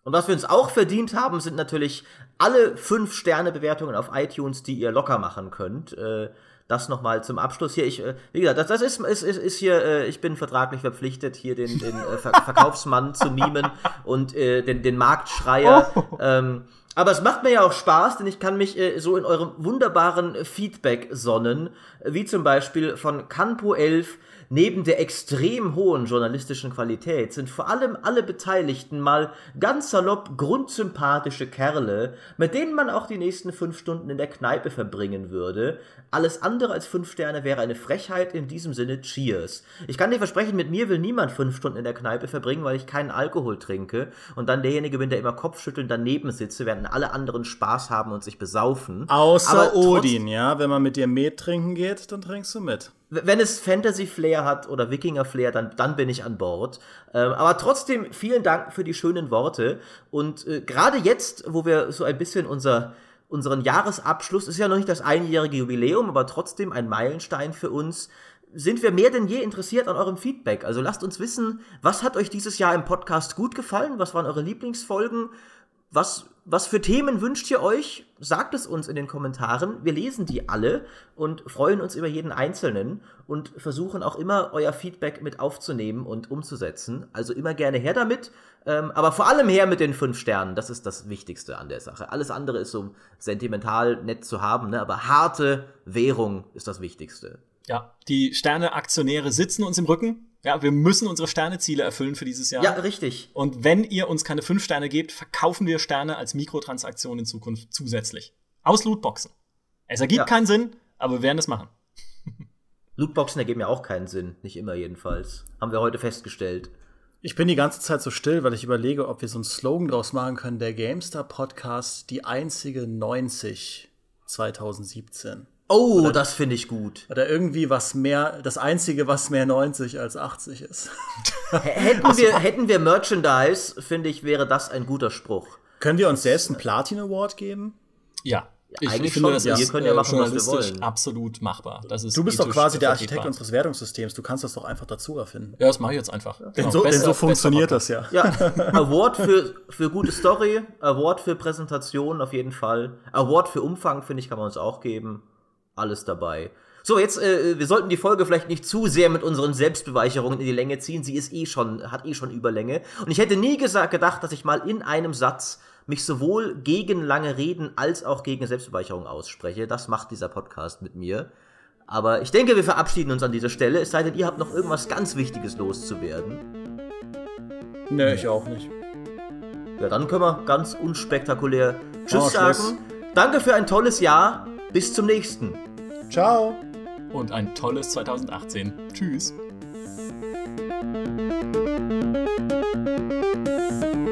Und was wir uns auch verdient haben, sind natürlich alle 5-Sterne-Bewertungen auf iTunes, die ihr locker machen könnt. Äh, das nochmal zum Abschluss hier. Ich, äh, wie gesagt, das, das ist, ist, ist, ist hier, äh, ich bin vertraglich verpflichtet, hier den, den äh, Ver Verkaufsmann zu mimen und äh, den, den Marktschreier. Ähm, aber es macht mir ja auch Spaß, denn ich kann mich äh, so in eurem wunderbaren Feedback sonnen, äh, wie zum Beispiel von Canpo 11. Neben der extrem hohen journalistischen Qualität sind vor allem alle Beteiligten mal ganz salopp grundsympathische Kerle, mit denen man auch die nächsten fünf Stunden in der Kneipe verbringen würde. Alles andere als fünf Sterne wäre eine Frechheit, in diesem Sinne Cheers. Ich kann dir versprechen, mit mir will niemand fünf Stunden in der Kneipe verbringen, weil ich keinen Alkohol trinke und dann derjenige bin, der immer Kopfschüttelnd daneben sitze, während alle anderen Spaß haben und sich besaufen. Außer Odin, ja. Wenn man mit dir Met trinken geht, dann trinkst du mit. Wenn es Fantasy-Flair hat oder Wikinger-Flair, dann, dann bin ich an Bord. Ähm, aber trotzdem vielen Dank für die schönen Worte. Und äh, gerade jetzt, wo wir so ein bisschen unser, unseren Jahresabschluss, ist ja noch nicht das einjährige Jubiläum, aber trotzdem ein Meilenstein für uns, sind wir mehr denn je interessiert an eurem Feedback. Also lasst uns wissen, was hat euch dieses Jahr im Podcast gut gefallen? Was waren eure Lieblingsfolgen? Was, was für Themen wünscht ihr euch? Sagt es uns in den Kommentaren. Wir lesen die alle und freuen uns über jeden einzelnen und versuchen auch immer euer Feedback mit aufzunehmen und umzusetzen. Also immer gerne her damit, ähm, aber vor allem her mit den fünf Sternen. Das ist das Wichtigste an der Sache. Alles andere ist so sentimental nett zu haben, ne? aber harte Währung ist das Wichtigste. Ja, die Sterne-Aktionäre sitzen uns im Rücken. Ja, wir müssen unsere Sterneziele erfüllen für dieses Jahr. Ja, richtig. Und wenn ihr uns keine fünf Sterne gebt, verkaufen wir Sterne als Mikrotransaktion in Zukunft zusätzlich. Aus Lootboxen. Es ergibt Ja. keinen Sinn, aber wir werden es machen. Lootboxen ergeben ja auch keinen Sinn. Nicht immer jedenfalls. Haben wir heute festgestellt. Ich bin die ganze Zeit so still, weil ich überlege, ob wir so einen Slogan draus machen können. Der GameStar Podcast, die einzige 90 2017. Oh, das finde ich gut. Oder irgendwie was mehr, das einzige, was mehr 90 als 80 ist. Hätten wir, hätten wir Merchandise, finde ich, wäre das ein guter Spruch. Können wir uns selbst einen Platin Award geben? Ja. Ich, eigentlich ich finde, schon. das Ja, ist wir können ja äh, machen, was wir wollen. absolut machbar. Das ist Du bist doch quasi der. Architekt unseres Wertungssystems. Du kannst das doch einfach dazu erfinden. Ja, das mache ich jetzt einfach. Denn Genau. so, denn so funktioniert das ja. Ja, Award für, für gute Story, Award für Präsentation auf jeden Fall. Award für Umfang, finde ich, kann man uns auch geben. Alles dabei. So, jetzt, äh, wir sollten die Folge vielleicht nicht zu sehr mit unseren Selbstbeweicherungen in die Länge ziehen. Sie ist eh schon, hat eh schon Überlänge. Und ich hätte nie gesagt, gedacht, dass ich mal in einem Satz mich sowohl gegen lange Reden als auch gegen Selbstbeweicherung ausspreche. Das macht dieser Podcast mit mir. Aber ich denke, wir verabschieden uns an dieser Stelle, es sei denn, ihr habt noch irgendwas ganz Wichtiges loszuwerden. Nö, ich auch nicht. Ja, dann können wir ganz unspektakulär Tschüss Oh, Schluss. sagen. Danke für ein tolles Jahr. Bis zum nächsten. Ciao. Und ein tolles 2018. Tschüss. Thank